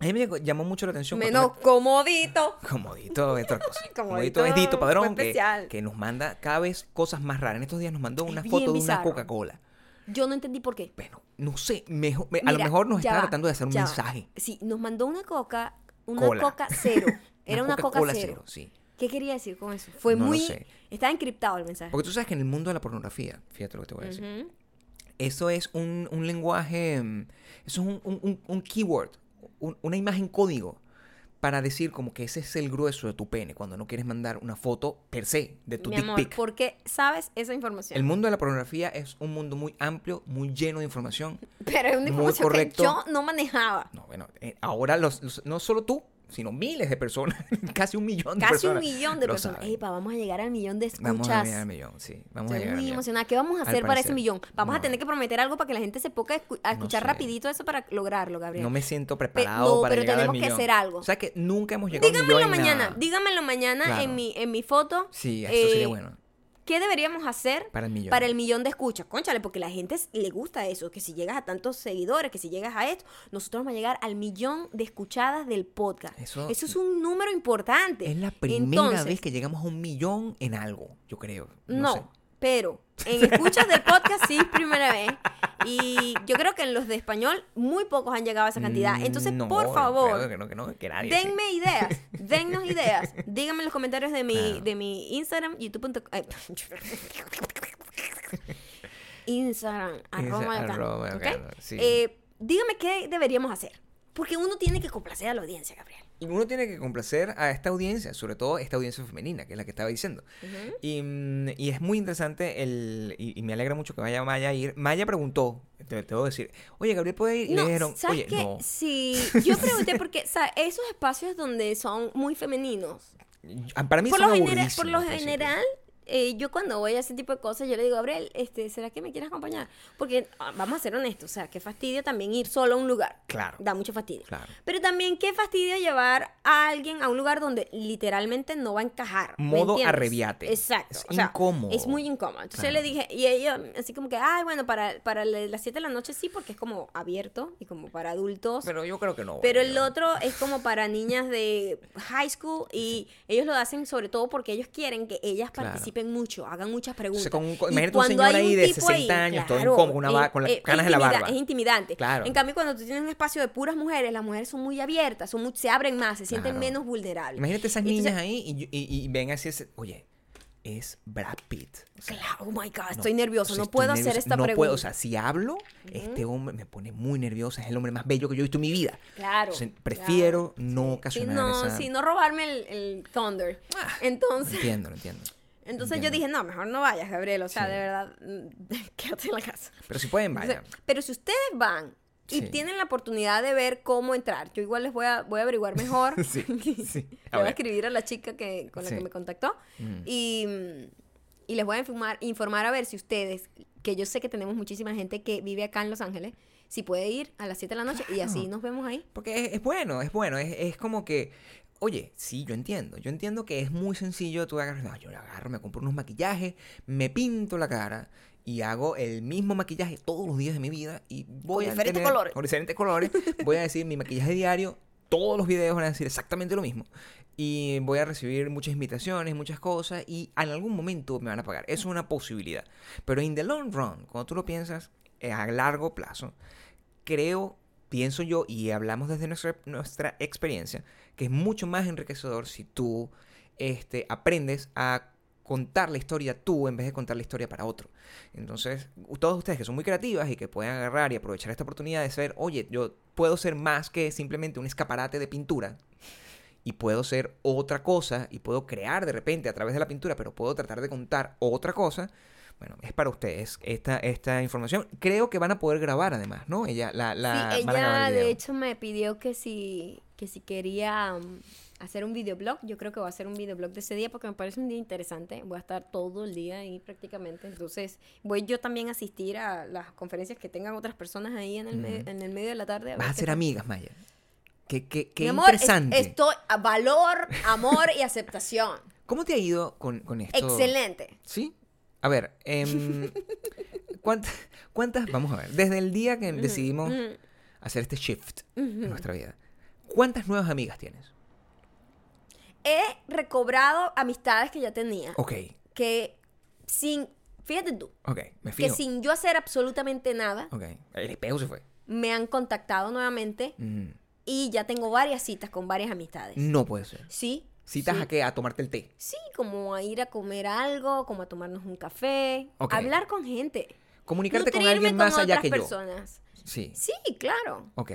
[SPEAKER 2] a mí me llamó mucho la atención.
[SPEAKER 1] Menos comodito.
[SPEAKER 2] me- *laughs* Comodito es otra cosa. *laughs*
[SPEAKER 1] Comodito
[SPEAKER 2] Comodito es Dito Padrón que, nos manda cada vez cosas más raras. En estos días nos mandó
[SPEAKER 1] Es
[SPEAKER 2] una
[SPEAKER 1] bien
[SPEAKER 2] foto de una. Coca-Cola.
[SPEAKER 1] Yo no entendí por qué.
[SPEAKER 2] Bueno, no sé, mejor- a lo mejor nos está
[SPEAKER 1] va,
[SPEAKER 2] tratando de hacer un
[SPEAKER 1] va.
[SPEAKER 2] mensaje.
[SPEAKER 1] Sí, nos mandó una coca, una
[SPEAKER 2] Cola.
[SPEAKER 1] coca cero. *laughs* Era una, coca
[SPEAKER 2] Coca-Cola
[SPEAKER 1] cero.
[SPEAKER 2] sí.
[SPEAKER 1] ¿Qué quería decir con eso? Fue
[SPEAKER 2] No lo
[SPEAKER 1] muy...
[SPEAKER 2] sé.
[SPEAKER 1] Estaba encriptado el mensaje.
[SPEAKER 2] Porque tú sabes que en el mundo de la pornografía, fíjate lo que te voy a decir,
[SPEAKER 1] Ujú.
[SPEAKER 2] eso es un, un lenguaje, mm, eso es un, un- un- keyword, un- una imagen código para decir como que ese es el grueso de tu pene cuando no quieres mandar una foto per se de tu
[SPEAKER 1] Mi
[SPEAKER 2] dick
[SPEAKER 1] amor,
[SPEAKER 2] pic.
[SPEAKER 1] ¿por qué sabes esa información?
[SPEAKER 2] El mundo de la pornografía es un mundo muy amplio, muy lleno de información. *laughs*
[SPEAKER 1] Pero es una
[SPEAKER 2] muy
[SPEAKER 1] información
[SPEAKER 2] correcto.
[SPEAKER 1] que yo no manejaba.
[SPEAKER 2] No, bueno, eh, ahora los, los- no solo tú, sino miles de personas, *laughs* casi un millón de
[SPEAKER 1] Casi un
[SPEAKER 2] personas.
[SPEAKER 1] millón de
[SPEAKER 2] lo
[SPEAKER 1] personas.
[SPEAKER 2] saben.
[SPEAKER 1] Epa, vamos a llegar al millón de escuchas.
[SPEAKER 2] Vamos a llegar al millón, sí. Vamos a
[SPEAKER 1] Estoy
[SPEAKER 2] llegar al
[SPEAKER 1] muy
[SPEAKER 2] millón.
[SPEAKER 1] emocionada. ¿Qué vamos a hacer para ese millón? Vamos a
[SPEAKER 2] no.
[SPEAKER 1] tener que prometer algo para que la gente se ponga a escu- a
[SPEAKER 2] No
[SPEAKER 1] escuchar
[SPEAKER 2] sé.
[SPEAKER 1] rapidito eso para lograrlo, Gabriel.
[SPEAKER 2] No me siento preparado
[SPEAKER 1] no,
[SPEAKER 2] para
[SPEAKER 1] pero
[SPEAKER 2] llegar al
[SPEAKER 1] tenemos que
[SPEAKER 2] millón.
[SPEAKER 1] hacer algo.
[SPEAKER 2] O sea que nunca hemos llegado
[SPEAKER 1] Díganmelo
[SPEAKER 2] al millón en
[SPEAKER 1] mañana,
[SPEAKER 2] nada.
[SPEAKER 1] díganmelo mañana
[SPEAKER 2] Claro.
[SPEAKER 1] en mi en mi foto.
[SPEAKER 2] Sí, esto sería
[SPEAKER 1] eh,
[SPEAKER 2] bueno.
[SPEAKER 1] ¿Qué deberíamos hacer
[SPEAKER 2] Para el millón.
[SPEAKER 1] para el millón de escuchas? Conchale, porque la gente le gusta eso, que si llegas a tantos seguidores, que si llegas a esto, nosotros vamos a llegar al millón de escuchadas del podcast.
[SPEAKER 2] Eso-
[SPEAKER 1] es un número importante.
[SPEAKER 2] Es la primera
[SPEAKER 1] Entonces,
[SPEAKER 2] vez que llegamos a un millón en algo, yo creo. No,
[SPEAKER 1] No,
[SPEAKER 2] sé.
[SPEAKER 1] Pero en *laughs* escuchas del podcast sí es primera vez. Y yo creo que en los de español muy pocos han llegado a esa cantidad. Entonces,
[SPEAKER 2] Mm, No,
[SPEAKER 1] por favor,
[SPEAKER 2] que no, que no, que nadie,
[SPEAKER 1] denme
[SPEAKER 2] sí.
[SPEAKER 1] ideas, *laughs* dennos ideas. Díganme en los comentarios de mi,
[SPEAKER 2] Claro.
[SPEAKER 1] de mi Instagram, youtube.com. ay, *laughs* Instagram, arroba
[SPEAKER 2] Insta-
[SPEAKER 1] acá,
[SPEAKER 2] arroba
[SPEAKER 1] ¿ok?
[SPEAKER 2] acá, sí.
[SPEAKER 1] Eh, dígame qué deberíamos hacer. Porque uno tiene que complacer a la audiencia, Gabriel.
[SPEAKER 2] Y uno tiene que complacer a esta audiencia, sobre todo esta audiencia femenina, que es la que estaba diciendo. Y, mm, y es muy interesante el, y, y me alegra mucho que vaya Maya a ir. Maya preguntó, te, te voy a decir, oye, Gabriel puede ir. Y
[SPEAKER 1] No,
[SPEAKER 2] le dijeron,
[SPEAKER 1] ¿sabes
[SPEAKER 2] oye,
[SPEAKER 1] qué?
[SPEAKER 2] no.
[SPEAKER 1] Sí, *laughs* yo pregunté porque, ¿sabes? Esos espacios donde son muy femeninos,
[SPEAKER 2] Para mí
[SPEAKER 1] por
[SPEAKER 2] son
[SPEAKER 1] lo, genera- por lo
[SPEAKER 2] principio.
[SPEAKER 1] general, eh, yo cuando voy a ese tipo de cosas, yo le digo, Gabriel, este, ¿será que me quieres acompañar? Porque, ah, vamos a ser honestos, o sea, qué fastidio también ir solo a un lugar.
[SPEAKER 2] Claro.
[SPEAKER 1] Da mucho fastidio.
[SPEAKER 2] Claro.
[SPEAKER 1] Pero también qué fastidio llevar a alguien a un lugar donde literalmente no va a encajar. ¿me
[SPEAKER 2] Modo arrebiate.
[SPEAKER 1] Exacto.
[SPEAKER 2] Es
[SPEAKER 1] o sea,
[SPEAKER 2] incómodo.
[SPEAKER 1] Es muy incómodo. Entonces
[SPEAKER 2] Claro.
[SPEAKER 1] le dije, y ella así como que, ay, bueno, para, para la- las 7 de la noche sí, porque es como abierto y como para adultos.
[SPEAKER 2] Pero yo creo que no.
[SPEAKER 1] Pero
[SPEAKER 2] yo-
[SPEAKER 1] el otro es como para niñas de high school y ellos lo hacen sobre todo porque ellos quieren que ellas
[SPEAKER 2] Claro.
[SPEAKER 1] participen mucho, hagan muchas
[SPEAKER 2] O
[SPEAKER 1] preguntas.
[SPEAKER 2] sea, con un- imagínate un señor ahí de
[SPEAKER 1] tipo
[SPEAKER 2] 60 años, todo incómodo, con una va- con las
[SPEAKER 1] es
[SPEAKER 2] canas en la barba.
[SPEAKER 1] Es intimidante.
[SPEAKER 2] Claro.
[SPEAKER 1] En cambio, cuando tú tienes un espacio de puras mujeres, las mujeres son muy abiertas, son muy- se abren más, se sienten
[SPEAKER 2] Claro.
[SPEAKER 1] menos vulnerables.
[SPEAKER 2] Imagínate esas
[SPEAKER 1] Entonces,
[SPEAKER 2] niñas ahí y, y, y- ven así, ese- oye, es Brad Pitt. O sea,
[SPEAKER 1] Claro, oh my God,
[SPEAKER 2] no,
[SPEAKER 1] estoy nervioso,
[SPEAKER 2] o sea,
[SPEAKER 1] no puedo hacer esta
[SPEAKER 2] no
[SPEAKER 1] pregunta.
[SPEAKER 2] Puedo, o sea, si hablo, este hombre me pone muy nerviosa, es el hombre más bello que yo he visto en mi vida.
[SPEAKER 1] Claro.
[SPEAKER 2] Entonces, prefiero
[SPEAKER 1] claro,
[SPEAKER 2] no
[SPEAKER 1] sí.
[SPEAKER 2] ocasionar
[SPEAKER 1] Sí, no,
[SPEAKER 2] esa...
[SPEAKER 1] sí, no robarme el, el thunder.
[SPEAKER 2] Ah,
[SPEAKER 1] Entonces,
[SPEAKER 2] Entiendo, lo entiendo.
[SPEAKER 1] Entonces yo dije, no, mejor no vayas, Gabriel. O sea,
[SPEAKER 2] Sí.
[SPEAKER 1] de verdad, mm, *laughs* quédate en la casa.
[SPEAKER 2] Pero si pueden,
[SPEAKER 1] Entonces,
[SPEAKER 2] vaya.
[SPEAKER 1] pero si ustedes van y
[SPEAKER 2] Sí.
[SPEAKER 1] tienen la oportunidad de ver cómo entrar, yo igual les voy a, voy a averiguar mejor. *laughs*
[SPEAKER 2] Sí, *laughs* sí.
[SPEAKER 1] Le
[SPEAKER 2] A
[SPEAKER 1] voy a escribir a la chica que, con la que me contactó
[SPEAKER 2] Mm.
[SPEAKER 1] y, y les voy a informar, informar a ver si ustedes, que yo sé que tenemos muchísima gente que vive acá en Los Ángeles, si puede ir a las 7 de la noche y así nos vemos ahí.
[SPEAKER 2] Porque es, es bueno, es bueno. Es, es como que, oye, sí, yo entiendo. Yo entiendo que es muy sencillo. Tú agarras, no, yo le agarro, me compro unos maquillajes, me pinto la cara y hago el mismo maquillaje todos los días de mi vida y voy
[SPEAKER 1] Con
[SPEAKER 2] a
[SPEAKER 1] diferentes
[SPEAKER 2] tener-
[SPEAKER 1] colores.
[SPEAKER 2] Con diferentes colores. voy a decir mi maquillaje diario. Todos los videos van a decir exactamente lo mismo. Y voy a recibir muchas invitaciones, muchas cosas. Y en algún momento me van a pagar. Eso es una posibilidad. Pero in the long run, cuando tú lo piensas eh, a largo plazo, creo, pienso yo, y hablamos desde nuestra, nuestra experiencia, que es mucho más enriquecedor si tú este, aprendes a contar la historia tú en vez de contar la historia para otro. Entonces, todos ustedes que son muy creativas y que pueden agarrar y aprovechar esta oportunidad de ser, oye, yo puedo ser más que simplemente un escaparate de pintura y puedo ser otra cosa y puedo crear de repente a través de la pintura, pero puedo tratar de contar otra cosa. Bueno, es para ustedes esta, esta información. Creo que van a poder grabar además, ¿no? Ella, la, la,
[SPEAKER 1] Sí,
[SPEAKER 2] a
[SPEAKER 1] ella
[SPEAKER 2] el
[SPEAKER 1] de hecho me pidió que si, que si quería um, hacer un videoblog, yo creo que voy a hacer un videoblog de ese día porque me parece un día interesante. Voy a estar todo el día ahí prácticamente. Entonces, voy yo también a asistir a las conferencias que tengan otras personas ahí en el, me- en el medio de la tarde.
[SPEAKER 2] Vas a
[SPEAKER 1] ver qué
[SPEAKER 2] ser amigas, Maya. Qué, qué, qué
[SPEAKER 1] Mi amor, es-
[SPEAKER 2] interesante.
[SPEAKER 1] estoy a valor, amor y aceptación.
[SPEAKER 2] ¿Cómo te ha ido con, con esto?
[SPEAKER 1] Excelente.
[SPEAKER 2] ¿Sí? A ver, em, *laughs* ¿cuántas, ¿cuántas? Vamos a ver. Desde el día que decidimos hacer este shift en nuestra vida, ¿cuántas nuevas amigas tienes?
[SPEAKER 1] He recobrado amistades que ya tenía.
[SPEAKER 2] Ok,
[SPEAKER 1] Que sin, fíjate tú,
[SPEAKER 2] ok, me
[SPEAKER 1] que sin yo hacer absolutamente nada,
[SPEAKER 2] Ok, el espejo se fue.
[SPEAKER 1] me han contactado nuevamente
[SPEAKER 2] Mm,
[SPEAKER 1] y ya tengo varias citas con varias amistades.
[SPEAKER 2] No puede ser.
[SPEAKER 1] Sí.
[SPEAKER 2] ¿Citas
[SPEAKER 1] sí.
[SPEAKER 2] a qué? A tomarte el té.
[SPEAKER 1] Sí, como a ir a comer algo, como a tomarnos un café,
[SPEAKER 2] Ok.
[SPEAKER 1] hablar con gente.
[SPEAKER 2] Comunicarte con alguien más
[SPEAKER 1] con
[SPEAKER 2] allá
[SPEAKER 1] otras
[SPEAKER 2] que
[SPEAKER 1] personas.
[SPEAKER 2] yo. Sí.
[SPEAKER 1] Sí, claro.
[SPEAKER 2] Ok.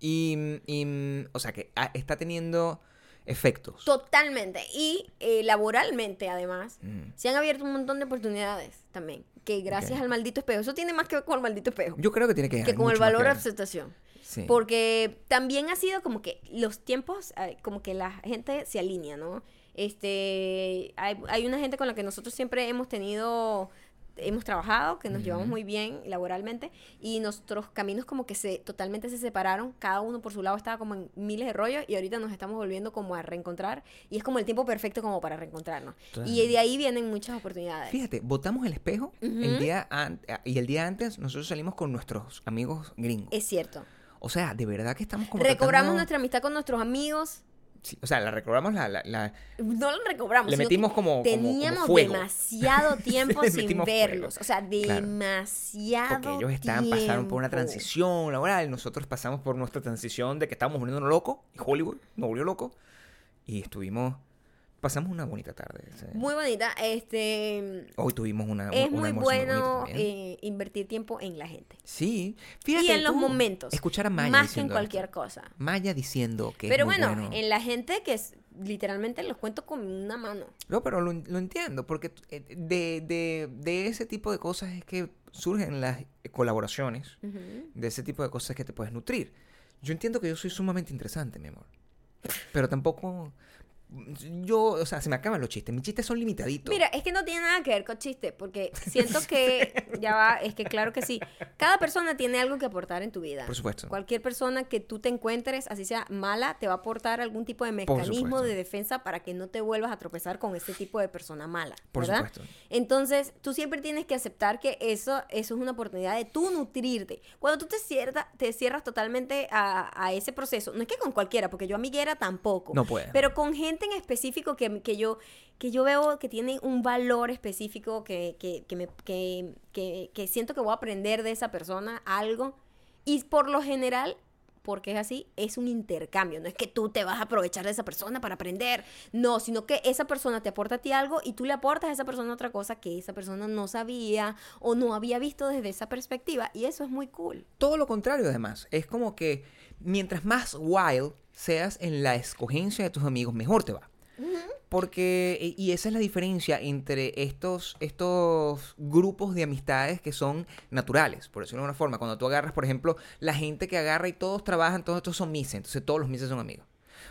[SPEAKER 2] Y, y, o sea, que ah, está teniendo efectos.
[SPEAKER 1] Totalmente. Y eh, laboralmente, además,
[SPEAKER 2] Mm.
[SPEAKER 1] se han abierto un montón de oportunidades también. Que gracias
[SPEAKER 2] Ok.
[SPEAKER 1] al maldito espejo. Eso tiene más que ver con el maldito espejo.
[SPEAKER 2] Yo creo que tiene que
[SPEAKER 1] que con el valor de
[SPEAKER 2] ver.
[SPEAKER 1] aceptación.
[SPEAKER 2] Sí.
[SPEAKER 1] Porque también ha sido como que los tiempos, eh, como que la gente se alinea, ¿no? Este, hay, hay una gente con la que nosotros siempre hemos tenido, hemos trabajado, que nos llevamos muy bien laboralmente, y nuestros caminos como que se totalmente se separaron, cada uno por su lado estaba como en miles de rollos, y ahorita nos estamos volviendo como a reencontrar, y es como el tiempo perfecto como para reencontrarnos.
[SPEAKER 2] Claro.
[SPEAKER 1] Y de ahí vienen muchas oportunidades.
[SPEAKER 2] Fíjate, botamos el espejo el
[SPEAKER 1] Ujú.
[SPEAKER 2] día an- y el día antes nosotros salimos con nuestros amigos gringos.
[SPEAKER 1] Es cierto.
[SPEAKER 2] O sea, de verdad que estamos como
[SPEAKER 1] Recobramos
[SPEAKER 2] tratando-
[SPEAKER 1] nuestra amistad con nuestros amigos.
[SPEAKER 2] Sí, o sea, la recobramos la, la, la-
[SPEAKER 1] No lo recobramos.
[SPEAKER 2] Le metimos como- como- como
[SPEAKER 1] Teníamos
[SPEAKER 2] fuego.
[SPEAKER 1] demasiado *laughs* tiempo sin
[SPEAKER 2] fuego.
[SPEAKER 1] verlos. O sea,
[SPEAKER 2] Claro.
[SPEAKER 1] demasiado
[SPEAKER 2] porque ellos estaban pasaron por una transición laboral, nosotros pasamos por nuestra transición de que estábamos volviéndonos locos y Hollywood nos volvió loco y estuvimos pasamos una bonita tarde. sí.
[SPEAKER 1] Muy bonita. Este.
[SPEAKER 2] Hoy tuvimos una
[SPEAKER 1] Es
[SPEAKER 2] un
[SPEAKER 1] muy bueno eh, invertir tiempo en la gente.
[SPEAKER 2] Sí, fíjate
[SPEAKER 1] y en los momentos.
[SPEAKER 2] Escuchar a Maya
[SPEAKER 1] Más que en cualquier
[SPEAKER 2] esto.
[SPEAKER 1] cosa.
[SPEAKER 2] Maya diciendo que es
[SPEAKER 1] Pero
[SPEAKER 2] muy
[SPEAKER 1] bueno, en la gente que es, literalmente los cuento con una mano.
[SPEAKER 2] No, pero lo, lo entiendo, porque eh, de, de, de ese tipo de cosas es que surgen las colaboraciones, de ese tipo de cosas que te puedes nutrir. Yo entiendo que yo soy sumamente interesante, mi amor. Pero tampoco... Yo, o sea, se me acaban los chistes. Mis chistes son limitaditos.
[SPEAKER 1] Mira, es que no tiene nada que ver con chiste, porque siento que, *laughs* ya va, es que claro que sí, cada persona tiene algo que aportar en tu vida.
[SPEAKER 2] Por supuesto.
[SPEAKER 1] Cualquier persona que tú te encuentres, así sea mala, te va a aportar algún tipo de mecanismo de defensa para que no te vuelvas a tropezar con ese tipo de persona mala.
[SPEAKER 2] Por
[SPEAKER 1] ¿verdad?
[SPEAKER 2] supuesto.
[SPEAKER 1] Entonces, tú siempre tienes que aceptar que eso, eso es una oportunidad de tú nutrirte. Cuando tú te, cierra- te cierras totalmente a, a ese proceso, no es que con cualquiera, porque yo amiguera tampoco.
[SPEAKER 2] No puede.
[SPEAKER 1] Pero con gente en específico que, que yo que yo veo que tiene un valor específico que, que, que, que siento que voy a aprender de esa persona algo. Y por lo general, porque es así, es un intercambio. No es que tú te vas a aprovechar de esa persona para aprender. No, sino que esa persona te aporta a ti algo y tú le aportas a esa persona otra cosa que esa persona no sabía o no había visto desde esa perspectiva. Y eso es muy cool.
[SPEAKER 2] Todo lo contrario, además. Es como que mientras más wild seas en la escogencia de tus amigos, mejor te va. Porque, y- y esa es la diferencia entre estos, estos grupos de amistades que son naturales, por decirlo de alguna forma. Cuando tú agarras, por ejemplo, la gente que agarra y todos trabajan, todos estos son mises, entonces todos los mises son amigos.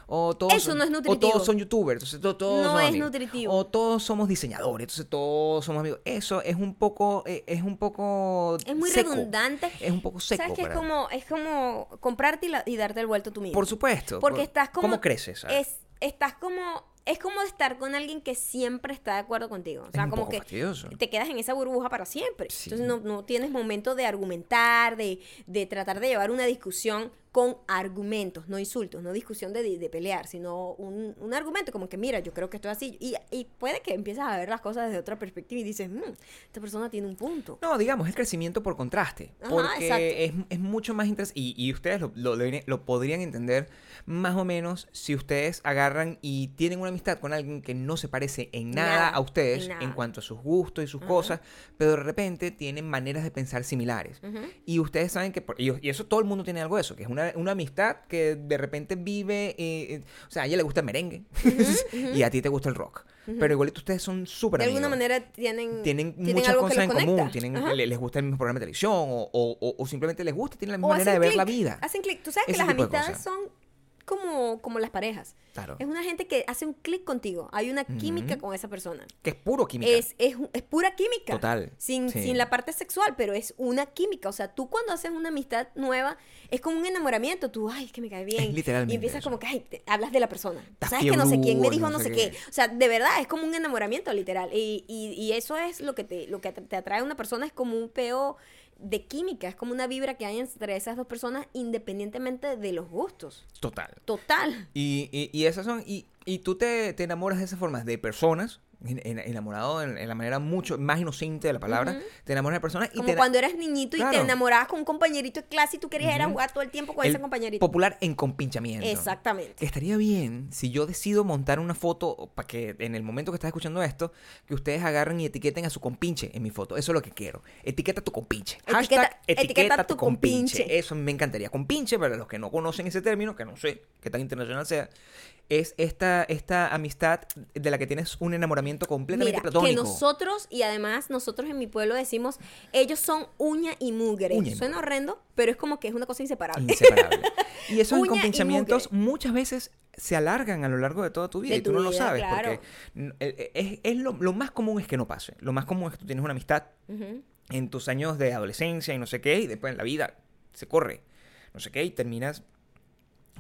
[SPEAKER 2] O todos
[SPEAKER 1] Eso
[SPEAKER 2] son-
[SPEAKER 1] no es
[SPEAKER 2] O
[SPEAKER 1] nutritivo.
[SPEAKER 2] todos son youtubers, entonces to- todos
[SPEAKER 1] No
[SPEAKER 2] son
[SPEAKER 1] es
[SPEAKER 2] amigos.
[SPEAKER 1] nutritivo.
[SPEAKER 2] O todos somos diseñadores, entonces todos somos amigos. Eso es un poco, eh, es un poco
[SPEAKER 1] Es muy
[SPEAKER 2] seco.
[SPEAKER 1] redundante.
[SPEAKER 2] Es un poco seco.
[SPEAKER 1] ¿Sabes qué? Es como, es como comprarte y, la- y darte el vuelto tú mismo.
[SPEAKER 2] Por supuesto.
[SPEAKER 1] Porque
[SPEAKER 2] por-
[SPEAKER 1] estás como...
[SPEAKER 2] ¿Cómo creces?
[SPEAKER 1] Es, estás como... Es como estar con alguien que siempre está de acuerdo contigo. O sea, como que
[SPEAKER 2] fastidioso.
[SPEAKER 1] te quedas en esa burbuja para siempre.
[SPEAKER 2] Sí.
[SPEAKER 1] Entonces no, no tienes momento de argumentar, de, de tratar de llevar una discusión con argumentos, no insultos, no discusión de, de pelear, sino un, un argumento como que, mira, yo creo que esto es así. Y, y puede que empieces a ver las cosas desde otra perspectiva y dices, "Mm, esta persona tiene un punto.
[SPEAKER 2] No, digamos, es crecimiento por contraste.
[SPEAKER 1] Ajá,
[SPEAKER 2] porque es, es mucho más interesante. Y, y ustedes lo, lo- lo podrían entender más o menos si ustedes agarran y tienen una amistad con alguien que no se parece en nada,
[SPEAKER 1] Nada,
[SPEAKER 2] a ustedes
[SPEAKER 1] en
[SPEAKER 2] en,
[SPEAKER 1] nada.
[SPEAKER 2] cuanto a sus gustos y sus cosas, pero de repente tienen maneras de pensar similares.
[SPEAKER 1] Ujú.
[SPEAKER 2] Y ustedes saben que, por- y, y eso todo el mundo tiene algo de eso, que es una, una amistad que de repente vive, eh, eh, o sea, a ella le gusta el merengue *laughs* y a ti te gusta el rock. Pero igualito ustedes son súper
[SPEAKER 1] De
[SPEAKER 2] amigos
[SPEAKER 1] alguna manera tienen,
[SPEAKER 2] tienen, muchas
[SPEAKER 1] algo que
[SPEAKER 2] cosas en común, tienen, les gusta el mismo programa de televisión o, o- o- o simplemente les gusta, tienen la misma manera de ver la vida.
[SPEAKER 1] Hacen clic. Tú sabes que
[SPEAKER 2] Ese
[SPEAKER 1] las
[SPEAKER 2] tipo de
[SPEAKER 1] amistades son como, como las parejas.
[SPEAKER 2] Claro.
[SPEAKER 1] Es una gente que hace un clic contigo. Hay una química con esa persona.
[SPEAKER 2] Que es puro química.
[SPEAKER 1] Es, es, es pura química.
[SPEAKER 2] Total,
[SPEAKER 1] Sin,
[SPEAKER 2] sí.
[SPEAKER 1] sin la parte sexual, pero es una química. O sea, tú cuando haces una amistad nueva, es como un enamoramiento. Tú, ay, es que me cae bien.
[SPEAKER 2] literalmente
[SPEAKER 1] Y empiezas
[SPEAKER 2] eso.
[SPEAKER 1] como que, ay, te- hablas de la persona. Sabes que no sé quién me dijo
[SPEAKER 2] no sé qué.
[SPEAKER 1] qué. O sea, de verdad, es como un enamoramiento literal. Y, y, y eso es lo que, te, lo que te atrae a una persona, es como un peo de química. Es como una vibra que hay entre esas dos personas independientemente de los gustos.
[SPEAKER 2] Total.
[SPEAKER 1] Total.
[SPEAKER 2] Y, y, y esas son. Y, y tú te, te enamoras de esas formas de personas. En- en- enamorado en, en la manera mucho más inocente de la palabra. Te enamoras de personas y
[SPEAKER 1] Como
[SPEAKER 2] te
[SPEAKER 1] cuando eras niñito y te enamorabas con un compañerito de clase y tú querías era
[SPEAKER 2] Ujú.
[SPEAKER 1] jugar todo el tiempo con
[SPEAKER 2] el
[SPEAKER 1] ese compañerito.
[SPEAKER 2] popular encompinchamiento.
[SPEAKER 1] Exactamente.
[SPEAKER 2] Que estaría bien si yo decido montar una foto para que en el momento que estás escuchando esto, que ustedes agarren y etiqueten a su compinche en mi foto. Eso es lo que quiero. Etiqueta tu compinche.
[SPEAKER 1] Etiqueta-
[SPEAKER 2] Hashtag etiqueta,
[SPEAKER 1] etiqueta
[SPEAKER 2] tu
[SPEAKER 1] tu
[SPEAKER 2] compinche.
[SPEAKER 1] compinche.
[SPEAKER 2] Eso me encantaría. Compinche, para los que no conocen ese término, que no sé qué tan internacional sea, es esta, esta amistad de la que tienes un enamoramiento completamente
[SPEAKER 1] Mira, que
[SPEAKER 2] platónico.
[SPEAKER 1] nosotros, y además nosotros en mi pueblo decimos, ellos son uña y mugre.
[SPEAKER 2] Uña y
[SPEAKER 1] Suena
[SPEAKER 2] mugre.
[SPEAKER 1] horrendo, pero es como que es una cosa inseparable.
[SPEAKER 2] Inseparable. Y esos *laughs*
[SPEAKER 1] mugre.
[SPEAKER 2] muchas veces se alargan a lo largo de toda tu vida
[SPEAKER 1] De
[SPEAKER 2] y tú no lo sabes
[SPEAKER 1] claro.
[SPEAKER 2] porque eh, es, es lo, lo más común es que no pase. Lo más común es que tú tienes una amistad en tus años de adolescencia y no sé qué y después en la vida se corre, no sé qué y terminas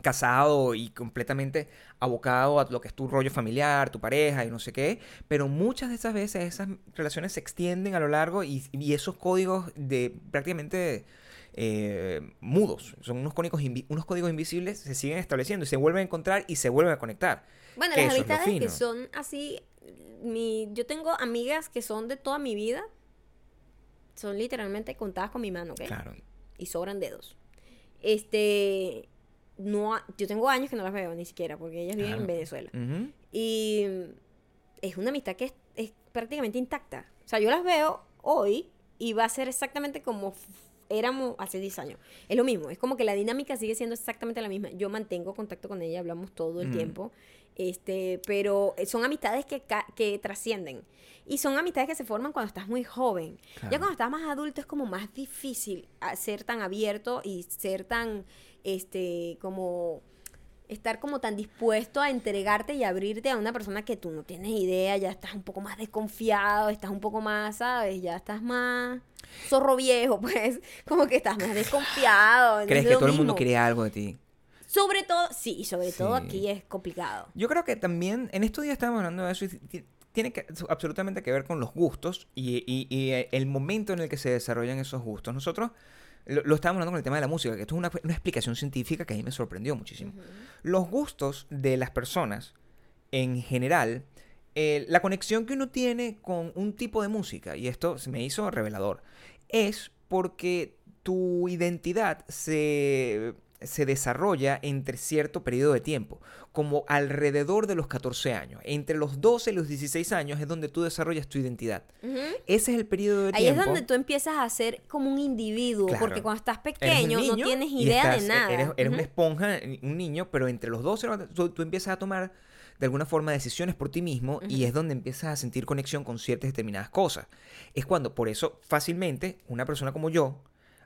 [SPEAKER 2] casado y completamente abocado a lo que es tu rollo familiar, tu pareja y no sé qué, pero muchas de esas veces esas relaciones se extienden a lo largo y, y esos códigos de prácticamente eh, mudos, son unos códigos, unos códigos invisibles, se siguen estableciendo y se vuelven a encontrar y se vuelven a conectar.
[SPEAKER 1] Bueno,
[SPEAKER 2] Que
[SPEAKER 1] las
[SPEAKER 2] es
[SPEAKER 1] amistades que son así, mi, yo tengo amigas que son de toda mi vida, son literalmente contadas con mi mano, ¿ok?
[SPEAKER 2] Claro.
[SPEAKER 1] Y sobran dedos. Este, no, ha- yo tengo años que no las veo ni siquiera, porque ellas viven
[SPEAKER 2] Claro.
[SPEAKER 1] en Venezuela. Y es una amistad que es, es prácticamente intacta. O sea, yo las veo hoy y va a ser exactamente como éramos hace 10 años. Es lo mismo, es como que la dinámica sigue siendo exactamente la misma. Yo mantengo contacto con ella, hablamos todo el tiempo, este, pero son amistades que, ca- que trascienden. Y son amistades que se forman cuando estás muy joven.
[SPEAKER 2] Claro.
[SPEAKER 1] Ya cuando estás más adulto es como más difícil ser tan abierto y ser tan, este, como estar como tan dispuesto a entregarte y abrirte a una persona que tú no tienes idea, ya estás un poco más desconfiado, estás un poco más, ¿sabes? Ya estás más zorro viejo, *laughs* pues, como que estás más desconfiado.
[SPEAKER 2] Crees
[SPEAKER 1] es
[SPEAKER 2] que todo el mundo quiere algo de ti.
[SPEAKER 1] Sobre todo, sí, y sobre todo aquí es complicado.
[SPEAKER 2] Yo creo que también, en estos días estábamos hablando de eso y ti- tiene que, absolutamente que ver con los gustos y, y- y, eh, el momento en el que se desarrollan esos gustos. Nosotros lo, lo estábamos hablando con el tema de la música, que esto es una, una explicación científica que a mí me sorprendió muchísimo. Los gustos de las personas, en general, eh, la conexión que uno tiene con un tipo de música, y esto se me hizo revelador, es porque tu identidad se, se desarrolla entre cierto periodo de tiempo, como alrededor de los 14 años. Entre los 12 y los 16 años es donde tú desarrollas tu identidad. Ese es el periodo de
[SPEAKER 1] Ahí
[SPEAKER 2] tiempo.
[SPEAKER 1] es donde tú empiezas a ser como un individuo,
[SPEAKER 2] Claro.
[SPEAKER 1] porque cuando estás pequeño no tienes idea
[SPEAKER 2] estás-
[SPEAKER 1] de nada.
[SPEAKER 2] Eres, eres una esponja, un niño, pero entre los 12 y los- tú, tú empiezas a tomar de alguna forma decisiones por ti mismo y es donde empiezas a sentir conexión con ciertas determinadas cosas. Es cuando, por eso, fácilmente, una persona como yo,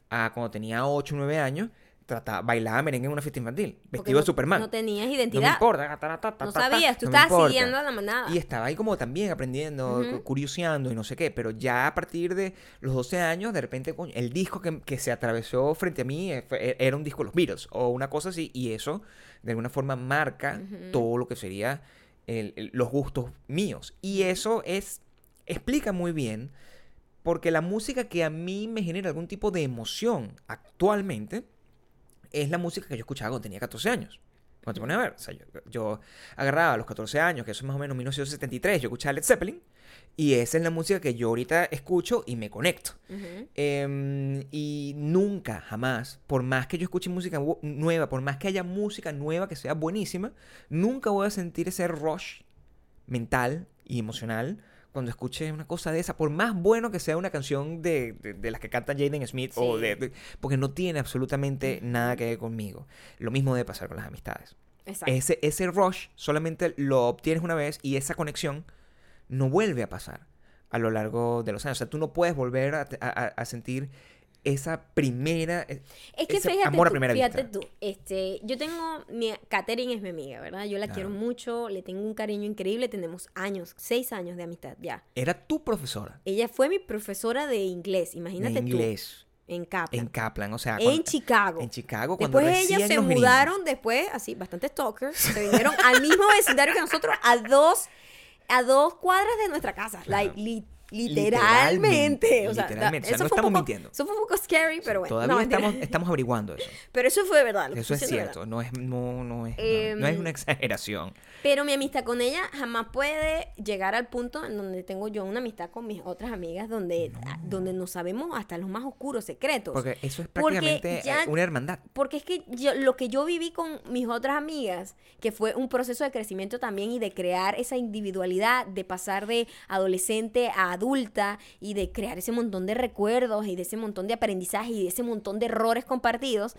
[SPEAKER 2] ah, cuando tenía 8 o 9 años, trataba, bailaba merengue en una fiesta infantil, vestido
[SPEAKER 1] no-
[SPEAKER 2] de Superman.
[SPEAKER 1] No tenías
[SPEAKER 2] No me
[SPEAKER 1] identidad.
[SPEAKER 2] importa. ta, ta, ta, ta,
[SPEAKER 1] No sabías, tú
[SPEAKER 2] no
[SPEAKER 1] estabas siguiendo a la manada.
[SPEAKER 2] Y estaba ahí como también aprendiendo, curioseando y no sé qué, pero ya a partir de los 12 años, de repente, coño, el disco que, que se atravesó frente a mí eh, fue- e- era un disco de los Beatles o una cosa así, y eso de alguna forma marca todo lo que sería el- el- los gustos míos. Y eso es, explica muy bien, porque la música que a mí me genera algún tipo de emoción actualmente, es la música que yo escuchaba cuando tenía 14 años. Cuando te pones a ver, o sea, yo, yo agarraba a los 14 años, que eso es más o menos 1973, yo escuchaba Led Zeppelin, y esa es la música que yo ahorita escucho y me conecto.
[SPEAKER 1] Ujú.
[SPEAKER 2] Em, y nunca, jamás, por más que yo escuche música nueva, por más que haya música nueva que sea buenísima, nunca voy a sentir ese rush mental y emocional cuando escuche una cosa de esa, por más bueno que sea una canción de, de, de las que canta Jaden Smith, o de, de- porque no tiene absolutamente nada que ver conmigo. Lo mismo debe pasar con las amistades.
[SPEAKER 1] Exacto.
[SPEAKER 2] Ese, ese rush solamente lo obtienes una vez y esa conexión no vuelve a pasar a lo largo de los años. O sea, tú no puedes volver a, a- a- a sentir esa primera... eh,
[SPEAKER 1] Es que
[SPEAKER 2] ese
[SPEAKER 1] fíjate,
[SPEAKER 2] amor a
[SPEAKER 1] tú,
[SPEAKER 2] primera
[SPEAKER 1] fíjate
[SPEAKER 2] vista.
[SPEAKER 1] tú, este, yo tengo, mi, Katherine es mi amiga, ¿verdad? Yo la quiero mucho, le tengo un cariño increíble, tenemos años, seis años de amistad ya.
[SPEAKER 2] Era tu profesora
[SPEAKER 1] Ella fue mi profesora de inglés,
[SPEAKER 2] de
[SPEAKER 1] imagínate
[SPEAKER 2] inglés
[SPEAKER 1] tú, en Kaplan,
[SPEAKER 2] en Kaplan. O sea,
[SPEAKER 1] en
[SPEAKER 2] cuando-
[SPEAKER 1] Chicago.
[SPEAKER 2] en Chicago, cuando
[SPEAKER 1] Después ellas se mudaron, después, así, bastante stalkers, se vinieron al mismo vecindario que nosotros, a dos, a dos cuadras de nuestra casa.
[SPEAKER 2] Claro.
[SPEAKER 1] Like, li- literalmente. O sea,
[SPEAKER 2] Literalmente, o sea,
[SPEAKER 1] eso
[SPEAKER 2] no
[SPEAKER 1] fue un
[SPEAKER 2] estamos
[SPEAKER 1] poco-
[SPEAKER 2] mintiendo.
[SPEAKER 1] Eso fue un poco scary, pero bueno.
[SPEAKER 2] Todavía
[SPEAKER 1] no,
[SPEAKER 2] estamos, estamos averiguando eso. *laughs*
[SPEAKER 1] Pero eso fue verdad. lo que
[SPEAKER 2] Eso es cierto, no es, no, no es, no-
[SPEAKER 1] Em,
[SPEAKER 2] no es una exageración.
[SPEAKER 1] Pero mi amistad con ella jamás puede llegar al punto en donde tengo yo una amistad con mis otras amigas donde, a- donde nos sabemos hasta los más oscuros secretos.
[SPEAKER 2] Porque eso es prácticamente
[SPEAKER 1] ya-
[SPEAKER 2] eh, una hermandad.
[SPEAKER 1] Porque es que yo, lo que yo viví con mis otras amigas, que fue un proceso de crecimiento también y de crear esa individualidad, de pasar de adolescente a adulta y de crear ese montón de recuerdos y de ese montón de aprendizaje y de ese montón de errores compartidos.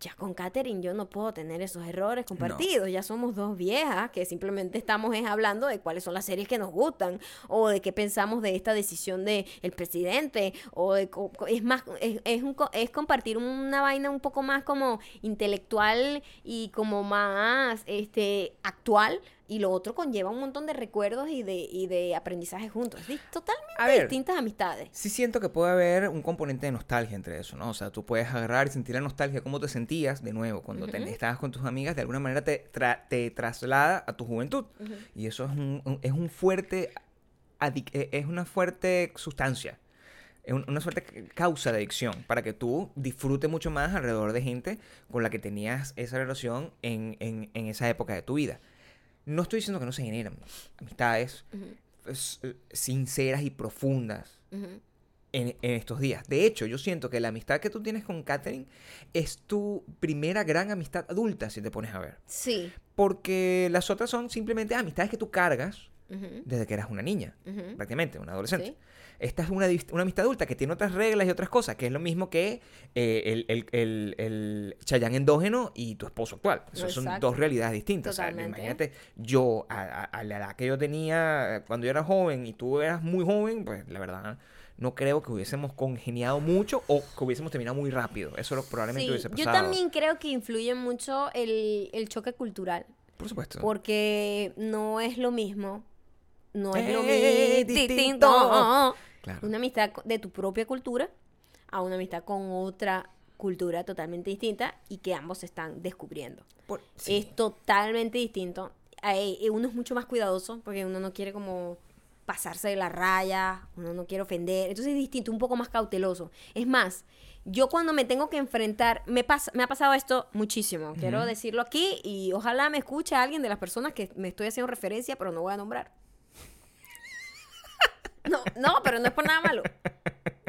[SPEAKER 1] Ya con Katherine yo no puedo tener esos errores compartidos. Ya somos dos viejas que simplemente estamos es hablando de cuáles son las series que nos gustan o de qué pensamos de esta decisión de el presidente o de es más es, es un co- es compartir una vaina un poco más como intelectual y como más este actual y lo otro conlleva un montón de recuerdos y de y de aprendizaje juntos. Di- Totalmente
[SPEAKER 2] A ver.
[SPEAKER 1] distintas amistades.
[SPEAKER 2] Sí siento que puede haber un componente de nostalgia entre eso, ¿no? O sea, tú puedes agarrar y sentir la nostalgia, cómo te sentías de nuevo cuando te- estabas con tus amigas, de alguna manera te, tra- te traslada a tu juventud. Y eso es un, un- es un fuerte, eh, es una fuerte sustancia. Una fuerte c- causa de adicción para que tú disfrutes mucho más alrededor de gente con la que tenías esa relación en, en- en esa época de tu vida. No estoy diciendo que no se generan amistades eh, sinceras y profundas en, en estos días. De hecho, yo siento que la amistad que tú tienes con Katherine es tu primera gran amistad adulta, si te pones a ver.
[SPEAKER 1] Sí.
[SPEAKER 2] Porque las otras son simplemente amistades que tú cargas desde que eras una niña, prácticamente, una adolescente.
[SPEAKER 1] Sí.
[SPEAKER 2] Esta es una, una amistad adulta que tiene otras reglas y otras cosas, que es lo mismo que eh, el, el, el, el Chayanne endógeno y tu esposo actual. Esas son dos realidades distintas. O sea,
[SPEAKER 1] Totalmente.
[SPEAKER 2] imagínate, yo, a, a- a la edad que yo tenía eh, cuando yo era joven y tú eras muy joven, pues la verdad no creo que hubiésemos congeniado mucho o que hubiésemos terminado muy rápido. Eso lo- probablemente
[SPEAKER 1] Sí,
[SPEAKER 2] hubiese
[SPEAKER 1] yo
[SPEAKER 2] pasado.
[SPEAKER 1] también creo que influye mucho el, el choque cultural.
[SPEAKER 2] Por supuesto.
[SPEAKER 1] Porque no es lo mismo. No es lo mismo.
[SPEAKER 2] distinto. Claro.
[SPEAKER 1] Una amistad de tu propia cultura a una amistad con otra cultura totalmente distinta y que ambos están descubriendo.
[SPEAKER 2] Por- sí.
[SPEAKER 1] Es totalmente distinto. Uno es mucho más cuidadoso porque uno no quiere como pasarse de la raya, uno no quiere ofender. Entonces es distinto, un poco más cauteloso. Es más, yo cuando me tengo que enfrentar, me, pasa, me ha pasado esto muchísimo. Quiero decirlo aquí y ojalá me escuche alguien de las personas que me estoy haciendo referencia, pero no voy a nombrar. No, no, pero no es por nada malo.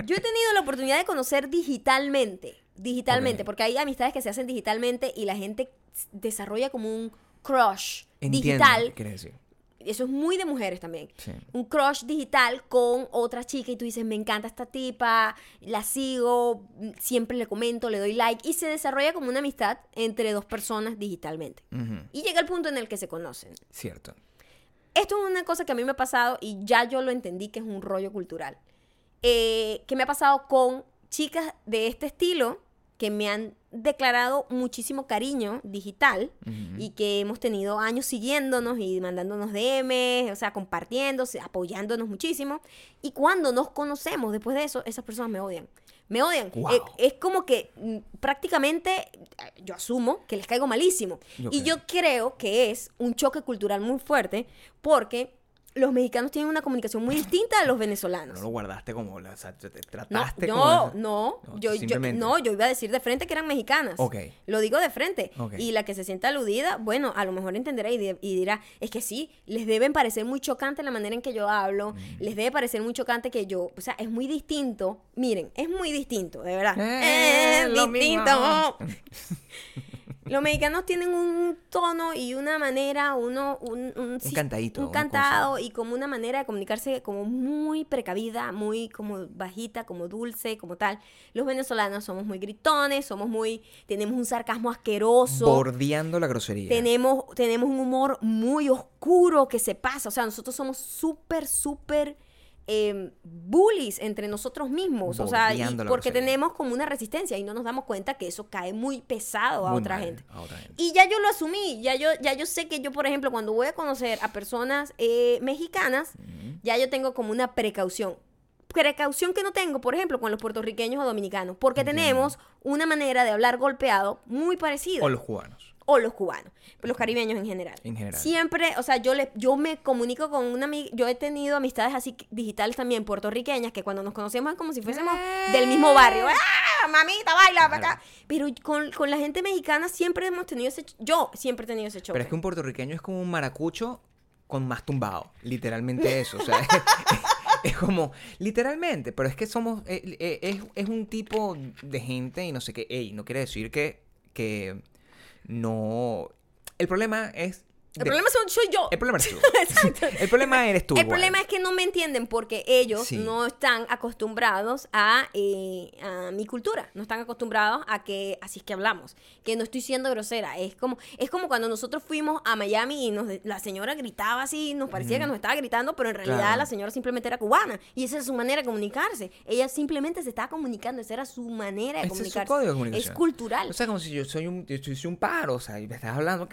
[SPEAKER 1] Yo he tenido la oportunidad de conocer digitalmente, digitalmente, porque hay amistades que se hacen digitalmente y la gente desarrolla como un crush
[SPEAKER 2] Entiendo
[SPEAKER 1] digital.
[SPEAKER 2] quieres decir.
[SPEAKER 1] Eso es muy de mujeres también.
[SPEAKER 2] Sí.
[SPEAKER 1] Un crush digital con otra chica y tú dices, me encanta esta tipa, la sigo, siempre le comento, le doy like y se desarrolla como una amistad entre dos personas digitalmente. Y llega el punto en el que se conocen.
[SPEAKER 2] Cierto.
[SPEAKER 1] Esto es una cosa que a mí me ha pasado y ya yo lo entendí que es un rollo cultural. Eh, que me ha pasado con chicas de este estilo que me han declarado muchísimo cariño digital y que hemos tenido años siguiéndonos y mandándonos DMs, o sea, compartiéndose, apoyándonos muchísimo. Y cuando nos conocemos después de eso, esas personas me odian. Me odian.
[SPEAKER 2] Wow.
[SPEAKER 1] Eh, es como que mm, prácticamente yo asumo que les caigo malísimo. Y yo creo que es un choque cultural muy fuerte porque los mexicanos tienen una comunicación muy distinta a los venezolanos.
[SPEAKER 2] No lo guardaste como, o sea, te- te
[SPEAKER 1] No,
[SPEAKER 2] trataste
[SPEAKER 1] no,
[SPEAKER 2] como...
[SPEAKER 1] no,
[SPEAKER 2] No,
[SPEAKER 1] yo, yo,
[SPEAKER 2] simplemente.
[SPEAKER 1] no, yo iba a decir de frente que eran mexicanas.
[SPEAKER 2] Ok.
[SPEAKER 1] Lo digo de frente.
[SPEAKER 2] Ok.
[SPEAKER 1] Y la que se sienta aludida, bueno, a lo mejor entenderá y, di- y dirá, es que sí, les deben parecer muy chocante la manera en que yo hablo,
[SPEAKER 2] Mm.
[SPEAKER 1] les debe parecer muy chocante que yo, o sea, es muy distinto. Miren, es muy distinto, de verdad.
[SPEAKER 2] Eh,
[SPEAKER 1] es distinto. *laughs* Los mexicanos tienen un tono y una manera, uno, un, un,
[SPEAKER 2] cantadito,
[SPEAKER 1] un y como una manera de comunicarse como muy precavida, muy como bajita, como dulce, como tal. Los venezolanos somos muy gritones, somos muy, tenemos un sarcasmo asqueroso.
[SPEAKER 2] Bordeando la grosería.
[SPEAKER 1] Tenemos, tenemos un humor muy oscuro que se pasa. O sea, nosotros somos súper, súper eh, bullies entre nosotros mismos. O sea, porque tenemos como una resistencia y no nos damos cuenta que eso cae muy pesado a
[SPEAKER 2] Muy
[SPEAKER 1] otra
[SPEAKER 2] mal,
[SPEAKER 1] gente.
[SPEAKER 2] a otra gente.
[SPEAKER 1] Y ya yo lo asumí, ya yo, ya yo sé que yo, por ejemplo, cuando voy a conocer a personas eh, mexicanas, ya yo tengo como una precaución. Precaución que no tengo, por ejemplo, con los puertorriqueños o dominicanos, porque tenemos una manera de hablar golpeado muy parecida
[SPEAKER 2] O los cubanos.
[SPEAKER 1] O los cubanos, los caribeños en general.
[SPEAKER 2] En general.
[SPEAKER 1] Siempre, o sea, yo le, yo me comunico con una amiga, yo he tenido amistades así digitales también puertorriqueñas que cuando nos conocemos es como si fuésemos del mismo barrio. ¡Ah, mamita, baila para acá! Pero con, con la gente mexicana siempre hemos tenido ese, yo siempre he tenido ese choque.
[SPEAKER 2] Pero es que un puertorriqueño es como un maracucho con más tumbado. Literalmente eso. O sea, *laughs* *laughs* es, como, literalmente. Pero es que somos, eh, eh, es, es un tipo de gente y no sé qué. Ey, no quiere decir que, que no... El problema es...
[SPEAKER 1] el
[SPEAKER 2] de-
[SPEAKER 1] problema soy yo.
[SPEAKER 2] el problema eres tú. *laughs*
[SPEAKER 1] Exacto.
[SPEAKER 2] El problema eres tú.
[SPEAKER 1] El
[SPEAKER 2] igual.
[SPEAKER 1] problema es que no me entienden porque ellos
[SPEAKER 2] Sí.
[SPEAKER 1] no están acostumbrados a, eh, a mi cultura, no están acostumbrados a que así es que hablamos, que no estoy siendo grosera, es como es como cuando nosotros fuimos a Miami y nos, la señora gritaba así, nos parecía que nos estaba gritando, pero en realidad
[SPEAKER 2] Claro.
[SPEAKER 1] la señora simplemente era cubana y esa es su manera de comunicarse. Ella simplemente se estaba comunicando, esa era su manera de
[SPEAKER 2] Ese es su
[SPEAKER 1] comunicarse.
[SPEAKER 2] código de comunicación.
[SPEAKER 1] Es cultural.
[SPEAKER 2] O sea, como si yo soy un, yo soy un pájaro, o sea, y me estás hablando.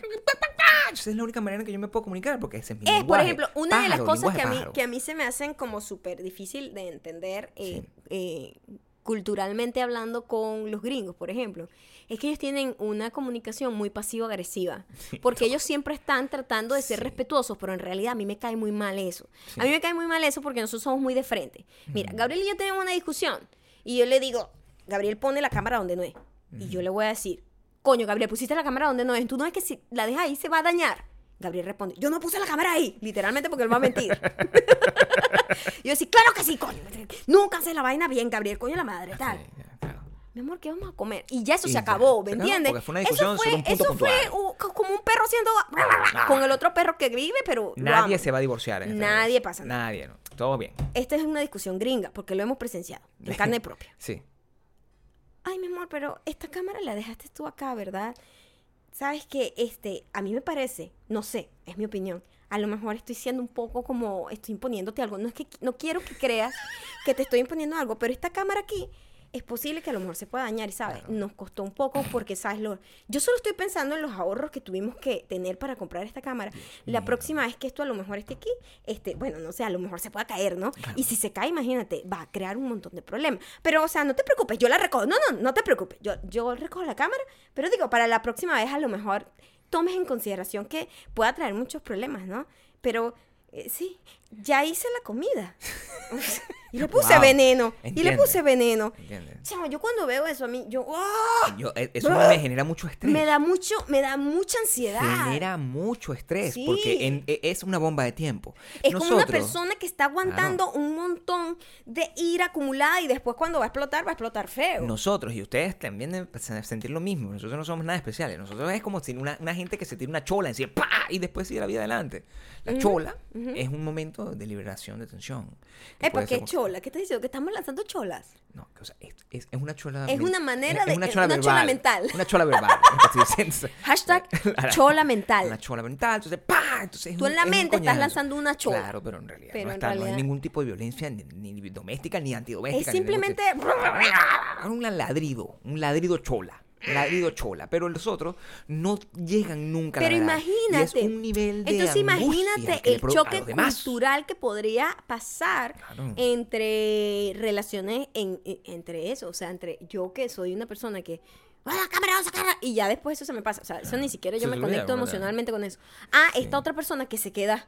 [SPEAKER 2] Esa es la única manera en que yo me puedo comunicar, porque ese es mi
[SPEAKER 1] Es, por
[SPEAKER 2] lenguaje.
[SPEAKER 1] ejemplo, una de las
[SPEAKER 2] Pájaro,
[SPEAKER 1] cosas que a, mí,
[SPEAKER 2] pájaro.
[SPEAKER 1] que a mí se me hacen como súper difícil de entender eh,
[SPEAKER 2] Sí.
[SPEAKER 1] eh, culturalmente hablando con los gringos, por ejemplo, es que ellos tienen una comunicación muy pasivo-agresiva, *laughs* porque ellos siempre están tratando de ser
[SPEAKER 2] Sí.
[SPEAKER 1] respetuosos, pero en realidad a mí me cae muy mal eso. A mí me cae muy mal eso porque nosotros somos muy de frente. Mira, Gabriel y yo tenemos una discusión y yo le digo, Gabriel pone la cámara donde no es. Y yo le voy a decir, coño, Gabriel, pusiste la cámara donde no es. Tú no es que si la dejas ahí se va a dañar. Gabriel responde, yo no puse la cámara ahí. Literalmente porque él va a mentir. *laughs* yo decía, claro que sí, coño. Nunca hace la vaina bien, Gabriel, coño la madre, tal.
[SPEAKER 2] Sí, ya, claro.
[SPEAKER 1] Mi amor, ¿qué vamos a comer? Y ya eso
[SPEAKER 2] Y
[SPEAKER 1] se
[SPEAKER 2] ya,
[SPEAKER 1] acabó, ¿me entiendes?
[SPEAKER 2] fue una discusión
[SPEAKER 1] eso fue,
[SPEAKER 2] sobre un punto
[SPEAKER 1] eso fue uh, como un perro haciendo con el otro perro que vive, pero
[SPEAKER 2] Nadie se va a divorciar. en esta
[SPEAKER 1] Nadie pasa nada.
[SPEAKER 2] Nadie, no. Todo bien.
[SPEAKER 1] Esta es una discusión gringa porque lo hemos presenciado en *laughs* carne propia.
[SPEAKER 2] Sí.
[SPEAKER 1] Ay, mi amor, pero esta cámara la dejaste tú acá, ¿verdad? Sabes que este, a mí me parece, no sé, es mi opinión. A lo mejor estoy siendo un poco como estoy imponiéndote algo. No es que no quiero que creas que te estoy imponiendo algo, pero esta cámara aquí es posible que a lo mejor se pueda dañar y sabes, nos costó un poco *clears throat* porque sabes lo yo solo estoy pensando en los ahorros que tuvimos que tener para comprar esta cámara. La próxima vez que esto a lo mejor esté aquí, este, bueno, no sé, a lo mejor se pueda caer, ¿no? Y si se cae, imagínate, va a crear un montón de problemas. Pero o sea, no te preocupes, yo la recojo. No, no, no te preocupes. Yo yo recojo la cámara, pero digo, para la próxima vez a lo mejor tomes en consideración que pueda traer muchos problemas, ¿no? Pero eh, sí, ya hice la comida. *laughs* y le puse
[SPEAKER 2] Wow.
[SPEAKER 1] veneno. Y le puse veneno. Chamo, yo cuando veo eso a mí, yo.
[SPEAKER 2] Yo, eh, eso me genera mucho estrés.
[SPEAKER 1] me da mucho, me da mucha ansiedad.
[SPEAKER 2] genera mucho estrés
[SPEAKER 1] Sí.
[SPEAKER 2] porque en- e- es una bomba de tiempo.
[SPEAKER 1] Es como una persona que está aguantando un montón de ira acumulada y después cuando va a explotar, va a explotar feo.
[SPEAKER 2] Nosotros y ustedes también deben sentir lo mismo. Nosotros no somos nada especiales. Nosotros es como si una, una gente que se tira una chola encima ¡pa! y después sigue la vida adelante. La chola es un momento de liberación de tensión. que puede
[SPEAKER 1] ¿por qué
[SPEAKER 2] ser-
[SPEAKER 1] chola? ¿Qué te diciendo? Que estamos lanzando cholas.
[SPEAKER 2] No, o sea, es, es- es una chola.
[SPEAKER 1] Es una manera
[SPEAKER 2] es-
[SPEAKER 1] de-
[SPEAKER 2] una chola
[SPEAKER 1] una chola
[SPEAKER 2] verbal.
[SPEAKER 1] mental.
[SPEAKER 2] Una chola verbal. *laughs*
[SPEAKER 1] Hashtag *laughs*
[SPEAKER 2] La-
[SPEAKER 1] chola mental.
[SPEAKER 2] Una chola mental. Entonces, ¡pa! Entonces es
[SPEAKER 1] Tú en la mente estás lanzando una chola.
[SPEAKER 2] Claro, pero en realidad,
[SPEAKER 1] Pero
[SPEAKER 2] no,
[SPEAKER 1] en
[SPEAKER 2] está, no
[SPEAKER 1] realidad-
[SPEAKER 2] hay ningún tipo de violencia ni, ni doméstica ni antidoméstica.
[SPEAKER 1] Es
[SPEAKER 2] ni ningún
[SPEAKER 1] simplemente...
[SPEAKER 2] tipo- *laughs* Un ladrido. Un ladrido chola. Ladrido chola. Pero los otros no llegan nunca a la
[SPEAKER 1] Pero
[SPEAKER 2] verdad. Y
[SPEAKER 1] imagínate.
[SPEAKER 2] es un nivel de
[SPEAKER 1] Entonces imagínate el choque cultural que podría pasar
[SPEAKER 2] Claro.
[SPEAKER 1] entre relaciones en, en- entre eso. O sea, entre yo que soy una persona que. ¡Ah, la cámara, vamos a sacarla! Y ya después eso se me pasa. O sea, eso ni siquiera yo
[SPEAKER 2] Se
[SPEAKER 1] me conecto emocionalmente con eso. Ah, esta otra persona que se queda.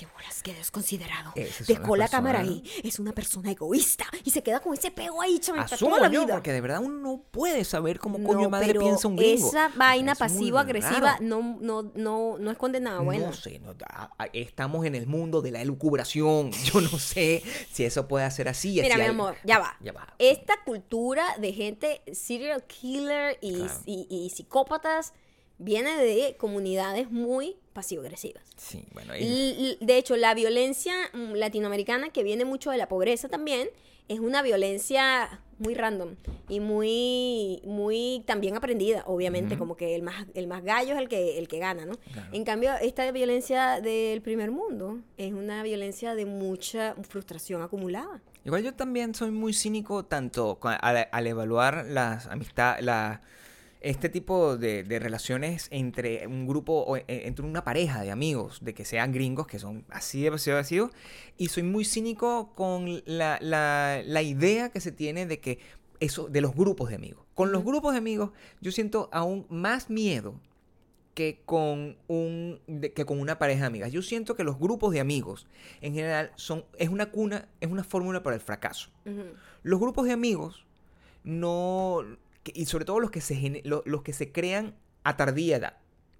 [SPEAKER 1] Qué bolas, qué desconsiderado. Dejó la cámara ahí. Es una persona egoísta. Y se queda con ese pego ahí, chaval, para
[SPEAKER 2] Asumo
[SPEAKER 1] toda la
[SPEAKER 2] yo,
[SPEAKER 1] vida.
[SPEAKER 2] porque de verdad uno no puede saber cómo coño
[SPEAKER 1] No,
[SPEAKER 2] madre
[SPEAKER 1] pero
[SPEAKER 2] piensa un gringo.
[SPEAKER 1] esa vaina
[SPEAKER 2] Es
[SPEAKER 1] pasivo-agresiva no, no, no, no es condenada, buena.
[SPEAKER 2] No sé, no, a- a- estamos en el mundo de la elucubración. *laughs* Yo no sé si eso puede ser así.
[SPEAKER 1] Mira,
[SPEAKER 2] si
[SPEAKER 1] mi
[SPEAKER 2] hay-
[SPEAKER 1] amor, ya va.
[SPEAKER 2] Ya va.
[SPEAKER 1] Esta cultura de gente serial killer y,
[SPEAKER 2] Claro.
[SPEAKER 1] y- y psicópatas viene de comunidades muy pasivo-agresivas.
[SPEAKER 2] Sí, bueno, y-
[SPEAKER 1] De hecho, la violencia mm, latinoamericana, que viene mucho de la pobreza también, es una violencia muy random y muy, muy también aprendida, obviamente, como que el más, el más gallo es el que, el que gana, ¿no?
[SPEAKER 2] Claro.
[SPEAKER 1] En cambio, esta violencia del primer mundo es una violencia de mucha frustración acumulada.
[SPEAKER 2] Igual yo también soy muy cínico tanto al, al evaluar las amistades, la, este tipo de, de relaciones entre un grupo, o e- entre una pareja de amigos, de que sean gringos, que son así de agresivo, y soy muy cínico con la, la, la idea que se tiene de que eso, de los grupos de amigos. Con los grupos de amigos yo siento aún más miedo que con un de- que con una pareja de amigas. Yo siento que los grupos de amigos en general son es una cuna, es una fórmula para el fracaso.
[SPEAKER 1] Ujú.
[SPEAKER 2] Los grupos de amigos no que- y sobre todo los que se gene- lo- los que se crean a tardía edad.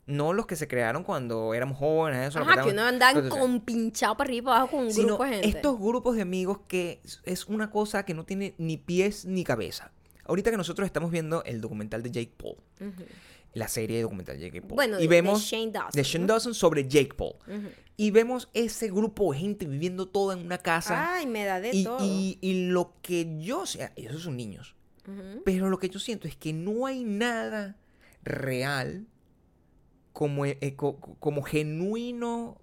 [SPEAKER 2] No los que se crearon cuando éramos jóvenes, eso,
[SPEAKER 1] Ajá, que uno andan con pinchado para arriba y para abajo con un
[SPEAKER 2] sino
[SPEAKER 1] grupo de gente.
[SPEAKER 2] estos grupos de amigos que es- una cosa que no tiene ni pies ni cabeza. Ahorita que nosotros estamos viendo el documental de Jake Paul,
[SPEAKER 1] Ujú.
[SPEAKER 2] la serie documental de Jake Paul,
[SPEAKER 1] Bueno, de-
[SPEAKER 2] y
[SPEAKER 1] de
[SPEAKER 2] vemos
[SPEAKER 1] Shane Dawson,
[SPEAKER 2] de Shane. Dawson sobre Jake Paul,
[SPEAKER 1] Ujú.
[SPEAKER 2] y vemos ese grupo de gente viviendo toda en una casa,
[SPEAKER 1] Ay, me da de
[SPEAKER 2] y,
[SPEAKER 1] todo.
[SPEAKER 2] y- y lo que yo sé, esos son niños, Pero lo que yo siento es que no hay nada real como, eh, eh, co- co- como genuino,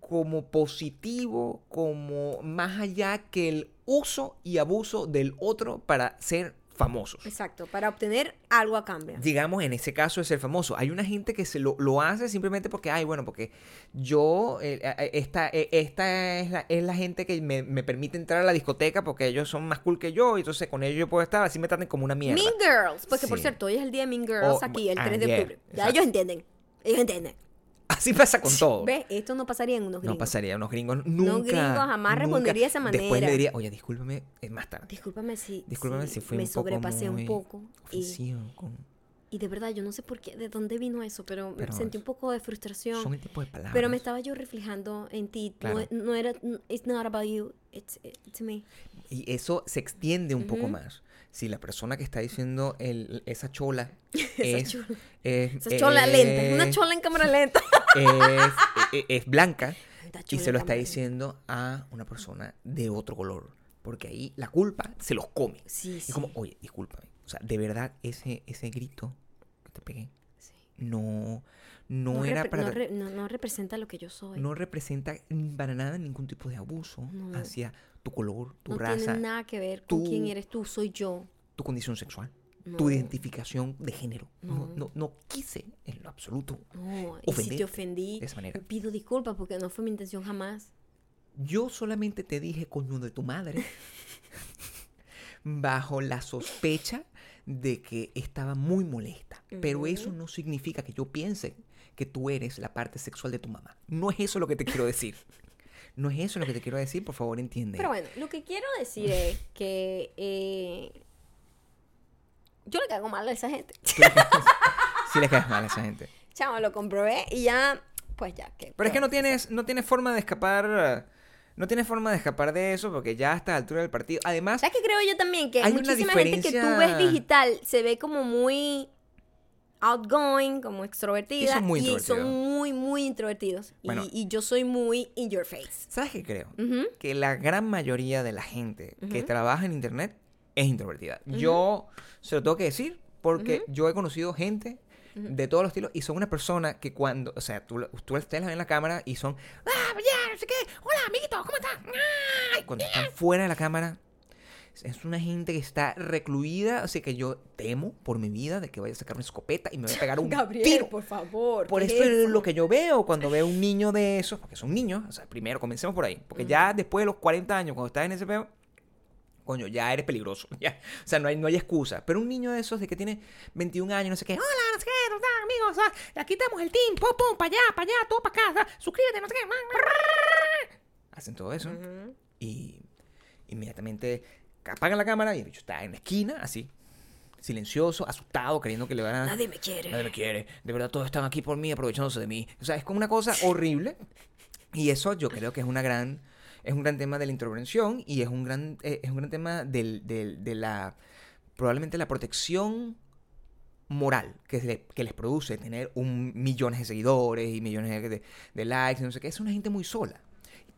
[SPEAKER 2] como positivo, como más allá que el uso y abuso del otro para ser famosos.
[SPEAKER 1] Exacto, para obtener algo a cambio.
[SPEAKER 2] Digamos, en ese caso de ser famoso. Hay una gente que se lo, lo hace simplemente porque, ay, bueno, porque yo, eh, eh, esta, eh, esta es, la, es la gente que me, me permite entrar a la discoteca porque ellos son más cool que yo y entonces con ellos yo puedo estar, así me traten como una mierda.
[SPEAKER 1] Mean Girls, porque por
[SPEAKER 2] Sí.
[SPEAKER 1] cierto, hoy es el día de Mean Girls
[SPEAKER 2] Oh,
[SPEAKER 1] aquí, el
[SPEAKER 2] ah,
[SPEAKER 1] 3 de
[SPEAKER 2] yeah,
[SPEAKER 1] octubre. Ya
[SPEAKER 2] exacto.
[SPEAKER 1] ellos entienden, ellos entienden.
[SPEAKER 2] Así pasa con todo.
[SPEAKER 1] ¿Ves? Esto no pasaría en unos gringos.
[SPEAKER 2] No pasaría, unos gringos nunca.
[SPEAKER 1] gringos jamás
[SPEAKER 2] nunca.
[SPEAKER 1] respondería de esa
[SPEAKER 2] Después
[SPEAKER 1] manera.
[SPEAKER 2] le diría, oye, discúlpeme, es más tarde.
[SPEAKER 1] Discúlpame si,
[SPEAKER 2] Discúlpame si, fui
[SPEAKER 1] me
[SPEAKER 2] un poco
[SPEAKER 1] sobrepasé
[SPEAKER 2] muy
[SPEAKER 1] un poco. Y,
[SPEAKER 2] con-
[SPEAKER 1] y de verdad, yo no sé por qué, de dónde vino eso, pero,
[SPEAKER 2] Pero
[SPEAKER 1] sentí un poco de frustración.
[SPEAKER 2] Son el tipo de palabras.
[SPEAKER 1] Pero me estaba yo reflejando en ti. No-
[SPEAKER 2] Claro.
[SPEAKER 1] No, era, it's not about you, it's, it's me.
[SPEAKER 2] Y eso se extiende un poco
[SPEAKER 1] Ujú.
[SPEAKER 2] más. Si la persona que está diciendo el, esa chola *laughs*
[SPEAKER 1] Esa
[SPEAKER 2] es,
[SPEAKER 1] chola.
[SPEAKER 2] es,
[SPEAKER 1] Esa chola lenta, es una chola en cámara lenta. *laughs*
[SPEAKER 2] es, es- es blanca y
[SPEAKER 1] chola
[SPEAKER 2] se lo está diciendo a una persona de otro color. Porque ahí la culpa se los come.
[SPEAKER 1] Sí,
[SPEAKER 2] Es
[SPEAKER 1] sí.
[SPEAKER 2] como, oye, discúlpame. O sea, de verdad, ese, ese grito que te pegué
[SPEAKER 1] sí.
[SPEAKER 2] no, no, era para...
[SPEAKER 1] no, re- no- no representa lo que yo soy.
[SPEAKER 2] no representa para nada ningún tipo de abuso hacia tu color, tu
[SPEAKER 1] No
[SPEAKER 2] raza,
[SPEAKER 1] tiene nada que ver con
[SPEAKER 2] tú-
[SPEAKER 1] quién eres tú, soy yo.
[SPEAKER 2] tu condición sexual,
[SPEAKER 1] No,
[SPEAKER 2] tu identificación de género. No,
[SPEAKER 1] No.
[SPEAKER 2] no, no quise en lo absoluto
[SPEAKER 1] No, y si te ofendí,
[SPEAKER 2] de esa manera.
[SPEAKER 1] pido disculpas porque no fue mi intención jamás.
[SPEAKER 2] Yo solamente te dije coño de tu madre *laughs* bajo la sospecha de que estaba muy molesta. Pero eso no significa que yo piense que tú eres la parte sexual de tu mamá. No es eso lo que te quiero decir. No es eso lo que te quiero decir, por favor entiende.
[SPEAKER 1] Pero bueno, lo que quiero decir es que eh, yo le cago mal a esa gente. *laughs*
[SPEAKER 2] Sí le caes mal a esa gente.
[SPEAKER 1] Chamo, lo comprobé y ya, pues ya. que
[SPEAKER 2] Pero es que no tienes, no tienes forma de escapar. No tienes forma de escapar de eso porque ya a esta altura del partido. Además,
[SPEAKER 1] ¿Sabes qué creo yo también? Que
[SPEAKER 2] Hay
[SPEAKER 1] muchísima gente que tú ves digital se ve como muy outgoing, como extrovertida.
[SPEAKER 2] Y son muy
[SPEAKER 1] son muy, muy introvertidos. Y-
[SPEAKER 2] Bueno.
[SPEAKER 1] y, yo soy muy in your face.
[SPEAKER 2] ¿sabes qué creo? Que la gran mayoría de la gente que trabaja en internet es introvertida. Yo se lo tengo que decir porque yo he conocido gente de todos los estilos y son una persona que cuando, o sea, tú, tú ustedes la ven en la cámara y son, ah, ya, no sé qué, hola, amiguito, ¿cómo estás? Ah", y cuando están fuera de la cámara, es una gente que está recluida, así que yo temo por mi vida de que vaya a sacar una escopeta y me vaya a pegar *laughs* un
[SPEAKER 1] Gabriel,
[SPEAKER 2] tiro.
[SPEAKER 1] por favor.
[SPEAKER 2] Por
[SPEAKER 1] ¿qué
[SPEAKER 2] eso
[SPEAKER 1] es
[SPEAKER 2] lo que yo veo cuando veo un niño de esos, porque son niños, o sea, primero comencemos por ahí, porque ya después de los 40 años, cuando estás en ese peo, coño, ya eres peligroso, *laughs* ya, o sea, no hay, no hay excusa, pero un niño de esos de que tiene 21 años, no sé qué, hola, no sé qué, no sé, amigos, ah, aquí estamos el team, pum, pum, para allá, para allá, todo para acá, ah, suscríbete, no sé qué, hacen todo eso. Y inmediatamente apagan la cámara y el bicho está en la esquina, así, silencioso, asustado, creyendo que le van a...
[SPEAKER 1] Nadie me quiere.
[SPEAKER 2] Nadie me quiere. De verdad, todos están aquí por mí, aprovechándose de mí. O sea, es como una cosa horrible. Y eso yo creo que es una gran... Es un gran tema de la intervención y es un gran, eh, es un gran tema del- del- de la... Probablemente la protección moral que, le- que les produce tener un millones de seguidores y millones de, de- de likes y no sé qué. Es una gente muy sola.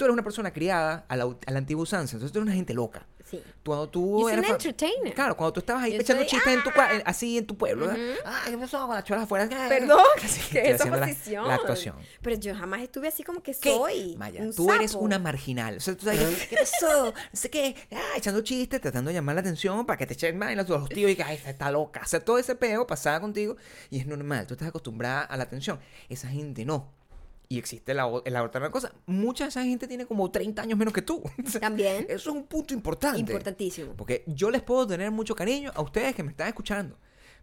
[SPEAKER 2] Tú eres una persona criada a la, a la antigua usanza, entonces tú eres una gente loca.
[SPEAKER 1] Sí.
[SPEAKER 2] Cuando tú
[SPEAKER 1] Yo soy
[SPEAKER 2] eras fa-
[SPEAKER 1] entertainer.
[SPEAKER 2] Claro, cuando tú estabas ahí
[SPEAKER 1] Yo
[SPEAKER 2] echando
[SPEAKER 1] soy,
[SPEAKER 2] chistes en tu, en- así en tu pueblo. ¿verdad?
[SPEAKER 1] Ujú.
[SPEAKER 2] Ah, ¿qué pasó con las cholas afuera?
[SPEAKER 1] Perdón, *laughs*
[SPEAKER 2] Sí,
[SPEAKER 1] ¿qué
[SPEAKER 2] estoy
[SPEAKER 1] es esa
[SPEAKER 2] haciendo la-
[SPEAKER 1] posición?
[SPEAKER 2] La, actuación.
[SPEAKER 1] Pero yo jamás estuve así como que
[SPEAKER 2] ¿Qué?
[SPEAKER 1] soy.
[SPEAKER 2] Maya,
[SPEAKER 1] un
[SPEAKER 2] tú eres
[SPEAKER 1] sapo.
[SPEAKER 2] una marginal. O sea, tú sabes, *laughs* ¿qué pasó? No sé qué. Ah, echando chistes, tratando de llamar la atención para que te echen más los, los tíos y que ay, está loca. O sea, todo ese peo pasaba contigo y es normal. Tú estás acostumbrada a la atención. Esa gente no. Y existe la, la otra cosa. Mucha de esa gente tiene como 30 años menos que tú. *laughs*
[SPEAKER 1] También.
[SPEAKER 2] Eso es un punto importante.
[SPEAKER 1] Importantísimo.
[SPEAKER 2] Porque yo les puedo tener mucho cariño a ustedes que me están escuchando.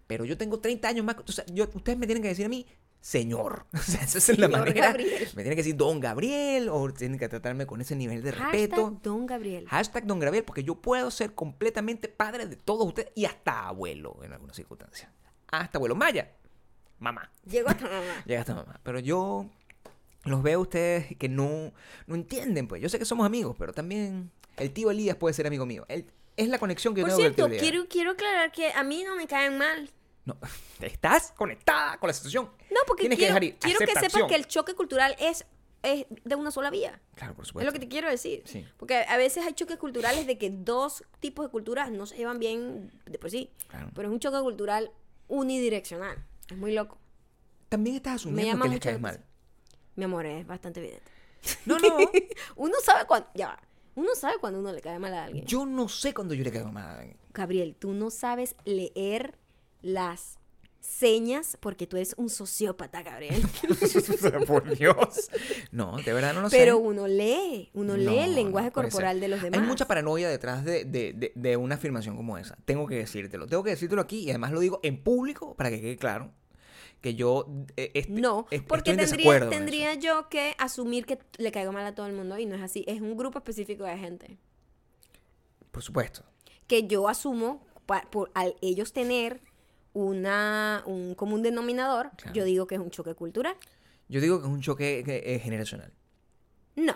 [SPEAKER 2] Pero yo tengo 30 años más. O sea, yo- ustedes me tienen que decir a mí, señor. *laughs* O sea, esa es la
[SPEAKER 1] Señor
[SPEAKER 2] manera.
[SPEAKER 1] Gabriel.
[SPEAKER 2] Me tienen que decir don Gabriel o tienen que tratarme con ese nivel de respeto.
[SPEAKER 1] Hashtag Don Gabriel.
[SPEAKER 2] Hashtag don Gabriel, porque yo puedo ser completamente padre de todos ustedes y hasta abuelo en algunas circunstancias. Hasta abuelo. Maya, mamá.
[SPEAKER 1] Llegó hasta mamá. *laughs*
[SPEAKER 2] Llega hasta mamá. Pero yo los veo a ustedes que no, no entienden, pues. Yo sé que somos amigos, pero también el tío Elías puede ser amigo mío. Él- es la conexión que yo
[SPEAKER 1] Por
[SPEAKER 2] tengo con el tío
[SPEAKER 1] cierto, quiero, quiero aclarar que a mí no me caen mal.
[SPEAKER 2] No, *laughs* estás conectada con la situación.
[SPEAKER 1] No, porque
[SPEAKER 2] Tienes
[SPEAKER 1] quiero,
[SPEAKER 2] que
[SPEAKER 1] quiero que sepas que el choque cultural es, es de una sola vía.
[SPEAKER 2] Claro, por
[SPEAKER 1] Es
[SPEAKER 2] supuesto.
[SPEAKER 1] lo que te quiero decir.
[SPEAKER 2] Sí.
[SPEAKER 1] Porque a veces hay choques culturales de que dos tipos de culturas no se llevan bien de por sí.
[SPEAKER 2] Claro.
[SPEAKER 1] Pero es un choque cultural unidireccional. Es muy loco.
[SPEAKER 2] También estás asumiendo que les caes mal.
[SPEAKER 1] Mi amor, es bastante evidente. *laughs*
[SPEAKER 2] No, no.
[SPEAKER 1] Uno sabe cuando. Ya va. Uno sabe cuando uno le cae mal a alguien.
[SPEAKER 2] Yo no sé cuándo yo le caigo mal a alguien.
[SPEAKER 1] Gabriel, tú no sabes leer las señas porque tú eres un sociópata, Gabriel. *laughs*
[SPEAKER 2] por Dios. No, de verdad no lo sé.
[SPEAKER 1] Pero uno lee, uno lee el lenguaje
[SPEAKER 2] no
[SPEAKER 1] corporal
[SPEAKER 2] ser.
[SPEAKER 1] de los demás.
[SPEAKER 2] Hay mucha paranoia detrás de, de- de- de una afirmación como esa. Tengo que decírtelo. Tengo que decírtelo aquí y además lo digo en público para que quede claro que yo eh, est-
[SPEAKER 1] No, porque tendría, tendría yo que asumir que le caigo mal a todo el mundo y no es así. Es un grupo específico de gente
[SPEAKER 2] Por supuesto.
[SPEAKER 1] que yo asumo pa- por al ellos tener una un común denominador,
[SPEAKER 2] Claro.
[SPEAKER 1] yo digo que es un choque cultural.
[SPEAKER 2] Yo digo que es un choque que es generacional.
[SPEAKER 1] No.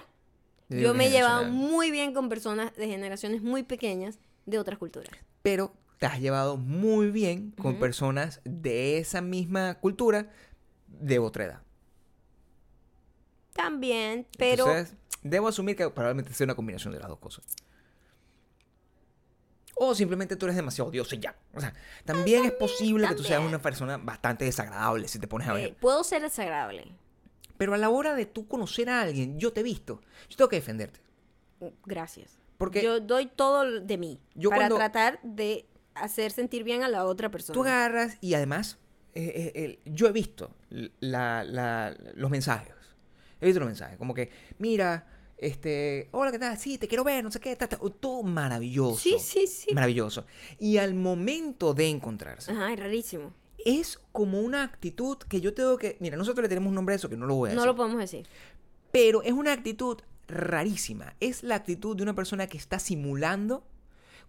[SPEAKER 2] Yo
[SPEAKER 1] Yo me he llevado muy bien con personas de generaciones muy pequeñas de otras culturas.
[SPEAKER 2] Pero te has llevado muy bien con personas de esa misma cultura de otra edad.
[SPEAKER 1] También, pero
[SPEAKER 2] Entonces, debo asumir que probablemente sea una combinación de las dos cosas. O simplemente tú eres demasiado odioso y ya. O sea, también, es posible que tú seas una persona bastante desagradable si te pones a ver.
[SPEAKER 1] eh, puedo ser desagradable.
[SPEAKER 2] Pero a la hora de tú conocer a alguien, yo te he visto. Yo tengo que defenderte.
[SPEAKER 1] Gracias.
[SPEAKER 2] Porque
[SPEAKER 1] yo doy todo de mí
[SPEAKER 2] Yo
[SPEAKER 1] para
[SPEAKER 2] cuando-
[SPEAKER 1] tratar de hacer sentir bien a la otra persona.
[SPEAKER 2] tú agarras y además, eh, eh, yo he visto la- la- los mensajes. He visto los mensajes. Como que, mira, este, hola, ¿qué tal? Sí, te quiero ver, no sé qué. ta, ta". todo maravilloso.
[SPEAKER 1] Sí, sí, sí.
[SPEAKER 2] Maravilloso. Y al momento de encontrarse,
[SPEAKER 1] Ajá, es rarísimo.
[SPEAKER 2] es como una actitud que yo tengo que. Mira, nosotros le tenemos un nombre a eso que no lo voy a
[SPEAKER 1] No
[SPEAKER 2] decir.
[SPEAKER 1] lo podemos decir.
[SPEAKER 2] Pero es una actitud rarísima. Es la actitud de una persona que está simulando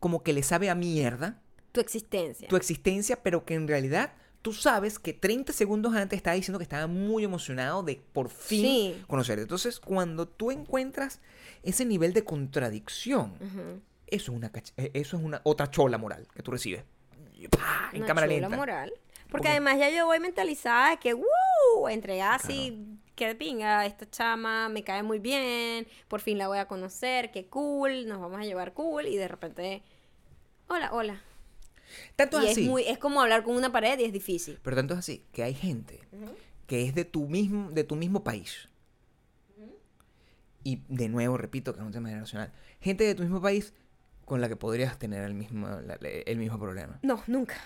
[SPEAKER 2] como que le sabe a mierda
[SPEAKER 1] Tu existencia.
[SPEAKER 2] tu existencia, pero que en realidad tú sabes que 30 segundos antes estaba diciendo que estaba muy emocionado de por fin
[SPEAKER 1] Sí.
[SPEAKER 2] conocerte. Entonces, cuando tú encuentras ese nivel de contradicción, eso es una eh, eso es una otra chola moral que tú recibes. En
[SPEAKER 1] Una
[SPEAKER 2] cámara
[SPEAKER 1] chola
[SPEAKER 2] lenta.
[SPEAKER 1] moral. Porque
[SPEAKER 2] Porque-
[SPEAKER 1] además ya yo voy mentalizada de que, ¡uh! Entregada así, qué de pinga, esta chama me cae muy bien, por fin la voy a conocer, qué cool, nos vamos a llevar cool, y de repente, hola, hola.
[SPEAKER 2] Tanto
[SPEAKER 1] y
[SPEAKER 2] es así.
[SPEAKER 1] es, muy, es como hablar con una pared y es difícil.
[SPEAKER 2] Pero tanto es así que hay gente que es de tu mismo, de tu mismo país. Y de nuevo, repito, que es un tema generacional. Gente de tu mismo país con la que podrías tener el mismo, la- el mismo problema.
[SPEAKER 1] No, nunca.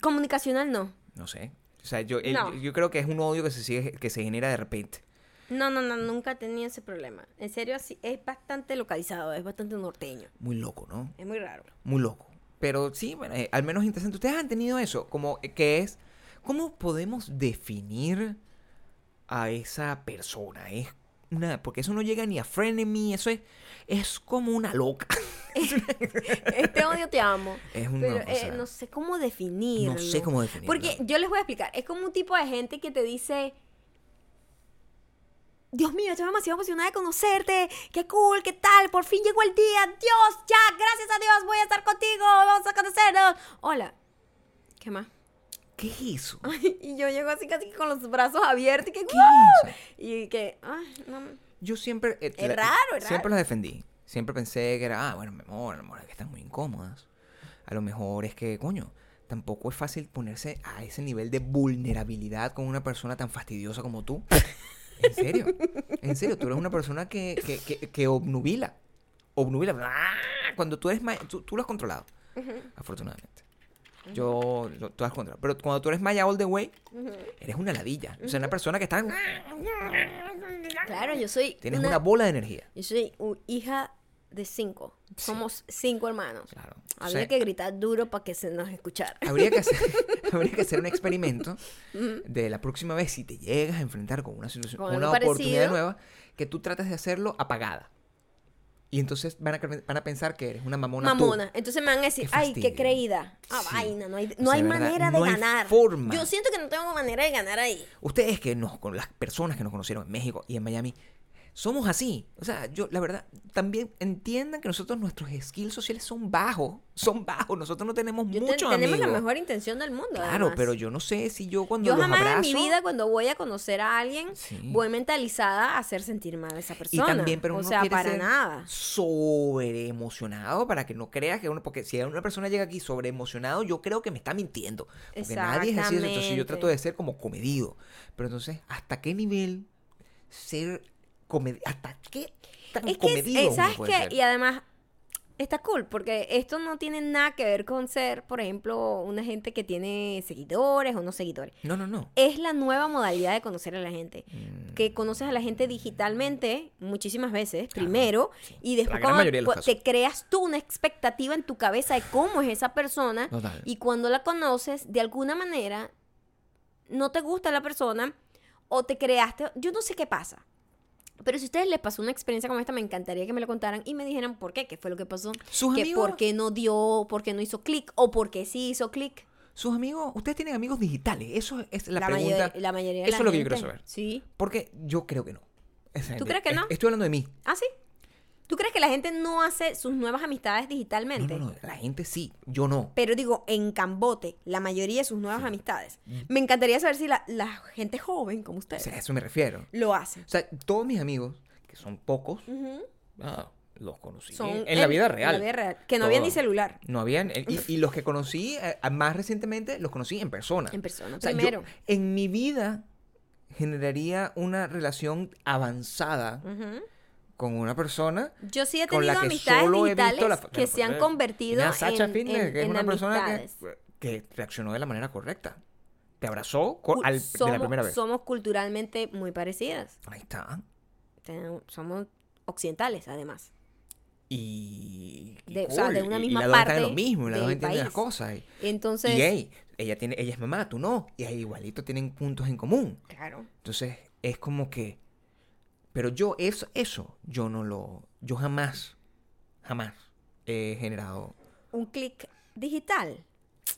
[SPEAKER 1] Comunicacional no.
[SPEAKER 2] No sé. O sea, yo, el-
[SPEAKER 1] No.
[SPEAKER 2] yo creo que es un odio que se, sigue, que se genera de repente.
[SPEAKER 1] No, no, no, nunca he tenido ese problema. En serio, así, es bastante localizado, es bastante norteño.
[SPEAKER 2] Muy loco, ¿no?
[SPEAKER 1] Es muy raro.
[SPEAKER 2] Muy loco. Pero sí, bueno, eh, al menos interesante. Ustedes han tenido eso, como eh, que es, ¿cómo podemos definir a esa persona? Es una, porque eso no llega ni a frenemy, eso es, es como una loca. *laughs*
[SPEAKER 1] Este odio te amo.
[SPEAKER 2] Es una
[SPEAKER 1] Pero
[SPEAKER 2] cosa-
[SPEAKER 1] eh, no sé cómo definirlo.
[SPEAKER 2] No sé cómo definirlo.
[SPEAKER 1] Porque yo les voy a explicar. Es como un tipo de gente que te dice. Dios mío, estoy demasiado emocionada de conocerte. Qué cool, qué tal. Por fin llegó el día. Dios, ya, gracias a Dios, voy a estar contigo. Vamos a conocernos. Hola. ¿Qué más?
[SPEAKER 2] ¿Qué es eso? *laughs*
[SPEAKER 1] y yo llego así casi con los brazos abiertos y que.
[SPEAKER 2] ¿Qué es eso?
[SPEAKER 1] Y que. Ay, no.
[SPEAKER 2] Yo siempre... eh,
[SPEAKER 1] Es
[SPEAKER 2] la-
[SPEAKER 1] raro, es
[SPEAKER 2] Siempre
[SPEAKER 1] raro.
[SPEAKER 2] las defendí. Siempre pensé que era, ah, bueno, mi amor, mi amor, es que están muy incómodas. A lo mejor es que, coño, tampoco es fácil ponerse a ese nivel de vulnerabilidad con una persona tan fastidiosa como tú. *laughs* En serio, en serio, tú eres una persona que, que, que, que obnubila. Obnubila. ¡ah! Cuando tú eres... Tú, tú lo has controlado, afortunadamente. Yo, lo- tú lo has controlado. Pero cuando tú eres Maya all the way, eres una ladilla. O sea, una persona que está...
[SPEAKER 1] Claro, yo soy.
[SPEAKER 2] Tienes una bola de energía.
[SPEAKER 1] Yo soy hija de cinco. Somos cinco hermanos.
[SPEAKER 2] Claro. Entonces,
[SPEAKER 1] que gritar duro para que se nos escuchara.
[SPEAKER 2] Habría que hacer, *laughs* habría que hacer un experimento *laughs* de la próxima vez si te llegas a enfrentar con una situación,
[SPEAKER 1] Con
[SPEAKER 2] una oportunidad
[SPEAKER 1] parecido.
[SPEAKER 2] nueva, que tú trates de hacerlo apagada. Y entonces van a, van a pensar que eres una mamona. tú.
[SPEAKER 1] Mamona. Entonces me van a decir,
[SPEAKER 2] Qué
[SPEAKER 1] ay, qué creída. Ah,
[SPEAKER 2] Sí.
[SPEAKER 1] vaina, no hay,
[SPEAKER 2] O
[SPEAKER 1] no
[SPEAKER 2] sea,
[SPEAKER 1] hay
[SPEAKER 2] verdad,
[SPEAKER 1] manera de
[SPEAKER 2] no hay
[SPEAKER 1] ganar.
[SPEAKER 2] forma.
[SPEAKER 1] Yo siento que no tengo manera de ganar ahí.
[SPEAKER 2] Ustedes que nos, con las personas que nos conocieron en México y en Miami, somos así. O sea, yo, la verdad, también entiendan que nosotros, nuestros skills sociales son bajos. Son bajos. Nosotros no tenemos
[SPEAKER 1] Yo te-
[SPEAKER 2] muchos
[SPEAKER 1] tenemos la mejor intención del mundo.
[SPEAKER 2] Claro,
[SPEAKER 1] además.
[SPEAKER 2] pero yo no sé si yo cuando
[SPEAKER 1] Yo
[SPEAKER 2] los
[SPEAKER 1] jamás
[SPEAKER 2] abrazo...
[SPEAKER 1] en mi vida, cuando voy a conocer a alguien,
[SPEAKER 2] Sí.
[SPEAKER 1] voy mentalizada a hacer sentir mal a esa
[SPEAKER 2] Y
[SPEAKER 1] persona.
[SPEAKER 2] también, pero
[SPEAKER 1] o
[SPEAKER 2] uno
[SPEAKER 1] sea,
[SPEAKER 2] quiere
[SPEAKER 1] para
[SPEAKER 2] ser
[SPEAKER 1] nada.
[SPEAKER 2] sobre emocionado para que no creas que uno, porque si una persona llega aquí sobre emocionado, yo creo que me está mintiendo. Porque nadie es así, entonces yo trato de ser como comedido. Pero entonces, ¿hasta qué nivel ser comedido? ¿Hasta qué tan
[SPEAKER 1] Es que,
[SPEAKER 2] comedido uno
[SPEAKER 1] ¿sabes qué?
[SPEAKER 2] ser?
[SPEAKER 1] Y además, está cool, porque esto no tiene nada que ver con ser, por ejemplo, una gente que tiene seguidores o no seguidores.
[SPEAKER 2] No, no, no.
[SPEAKER 1] Es la nueva modalidad de conocer a la gente.
[SPEAKER 2] Mm,
[SPEAKER 1] Que conoces a la gente digitalmente muchísimas veces,
[SPEAKER 2] Claro,
[SPEAKER 1] primero,
[SPEAKER 2] sí.
[SPEAKER 1] y después
[SPEAKER 2] La gran
[SPEAKER 1] cuando
[SPEAKER 2] de los
[SPEAKER 1] cu-
[SPEAKER 2] casos.
[SPEAKER 1] te creas tú una expectativa en tu cabeza de cómo es esa persona,
[SPEAKER 2] Total.
[SPEAKER 1] y cuando la conoces, de alguna manera, no te gusta la persona, o te creaste, yo no sé qué pasa. Pero si a ustedes les pasó una experiencia como esta, me encantaría que me lo contaran y me dijeran por qué, qué fue lo que pasó.
[SPEAKER 2] ¿Sus
[SPEAKER 1] que
[SPEAKER 2] amigos?
[SPEAKER 1] por qué no dio, por qué no hizo clic, o por qué sí hizo clic.
[SPEAKER 2] Sus amigos, ustedes tienen amigos digitales. Eso es la,
[SPEAKER 1] mayo-
[SPEAKER 2] pregunta.
[SPEAKER 1] la mayoría de
[SPEAKER 2] Eso
[SPEAKER 1] la
[SPEAKER 2] es lo que yo quiero saber.
[SPEAKER 1] Sí.
[SPEAKER 2] Porque yo creo que no.
[SPEAKER 1] ¿Tú crees que no?
[SPEAKER 2] Estoy hablando de mí.
[SPEAKER 1] ¿Ah, sí? ¿Tú crees que la gente no hace sus nuevas amistades digitalmente?
[SPEAKER 2] no, no. La gente sí. Yo no.
[SPEAKER 1] Pero digo, en Cambote, la mayoría de sus nuevas amistades. Me encantaría saber si la, la gente joven, como
[SPEAKER 2] O
[SPEAKER 1] ustedes,
[SPEAKER 2] sea, a eso me refiero.
[SPEAKER 1] lo hace.
[SPEAKER 2] O sea, todos mis amigos, que son pocos, ah, los conocí
[SPEAKER 1] Son
[SPEAKER 2] en, en la vida real.
[SPEAKER 1] En la vida real. Que no había ni celular.
[SPEAKER 2] No habían. Y, y los que conocí eh, más recientemente, los conocí en persona.
[SPEAKER 1] En persona,
[SPEAKER 2] O sea, yo
[SPEAKER 1] primero.
[SPEAKER 2] en mi vida generaría una relación avanzada
[SPEAKER 1] Ujú.
[SPEAKER 2] Con una persona
[SPEAKER 1] Yo sí he
[SPEAKER 2] con
[SPEAKER 1] tenido
[SPEAKER 2] la que
[SPEAKER 1] amistades
[SPEAKER 2] solo he visto
[SPEAKER 1] digitales
[SPEAKER 2] la
[SPEAKER 1] que se han convertido
[SPEAKER 2] Mira,
[SPEAKER 1] en,
[SPEAKER 2] Sacha
[SPEAKER 1] en-
[SPEAKER 2] que es
[SPEAKER 1] en
[SPEAKER 2] una persona que, que reaccionó de la manera correcta. Te abrazó al- de la primera vez.
[SPEAKER 1] somos culturalmente muy parecidas.
[SPEAKER 2] Ahí está.
[SPEAKER 1] Somos occidentales, además.
[SPEAKER 2] Y, y
[SPEAKER 1] De- o sea, de una misma
[SPEAKER 2] y las dos están en
[SPEAKER 1] parte
[SPEAKER 2] lo mismo, y las dos entienden las cosas. Y,
[SPEAKER 1] Entonces,
[SPEAKER 2] y, hey, ella tiene, ella es mamá, tú no. Y ahí igualito tienen puntos en común.
[SPEAKER 1] claro.
[SPEAKER 2] Entonces, es como que. Pero yo, eso, eso, yo no lo. Yo jamás, jamás he generado.
[SPEAKER 1] Un clic digital.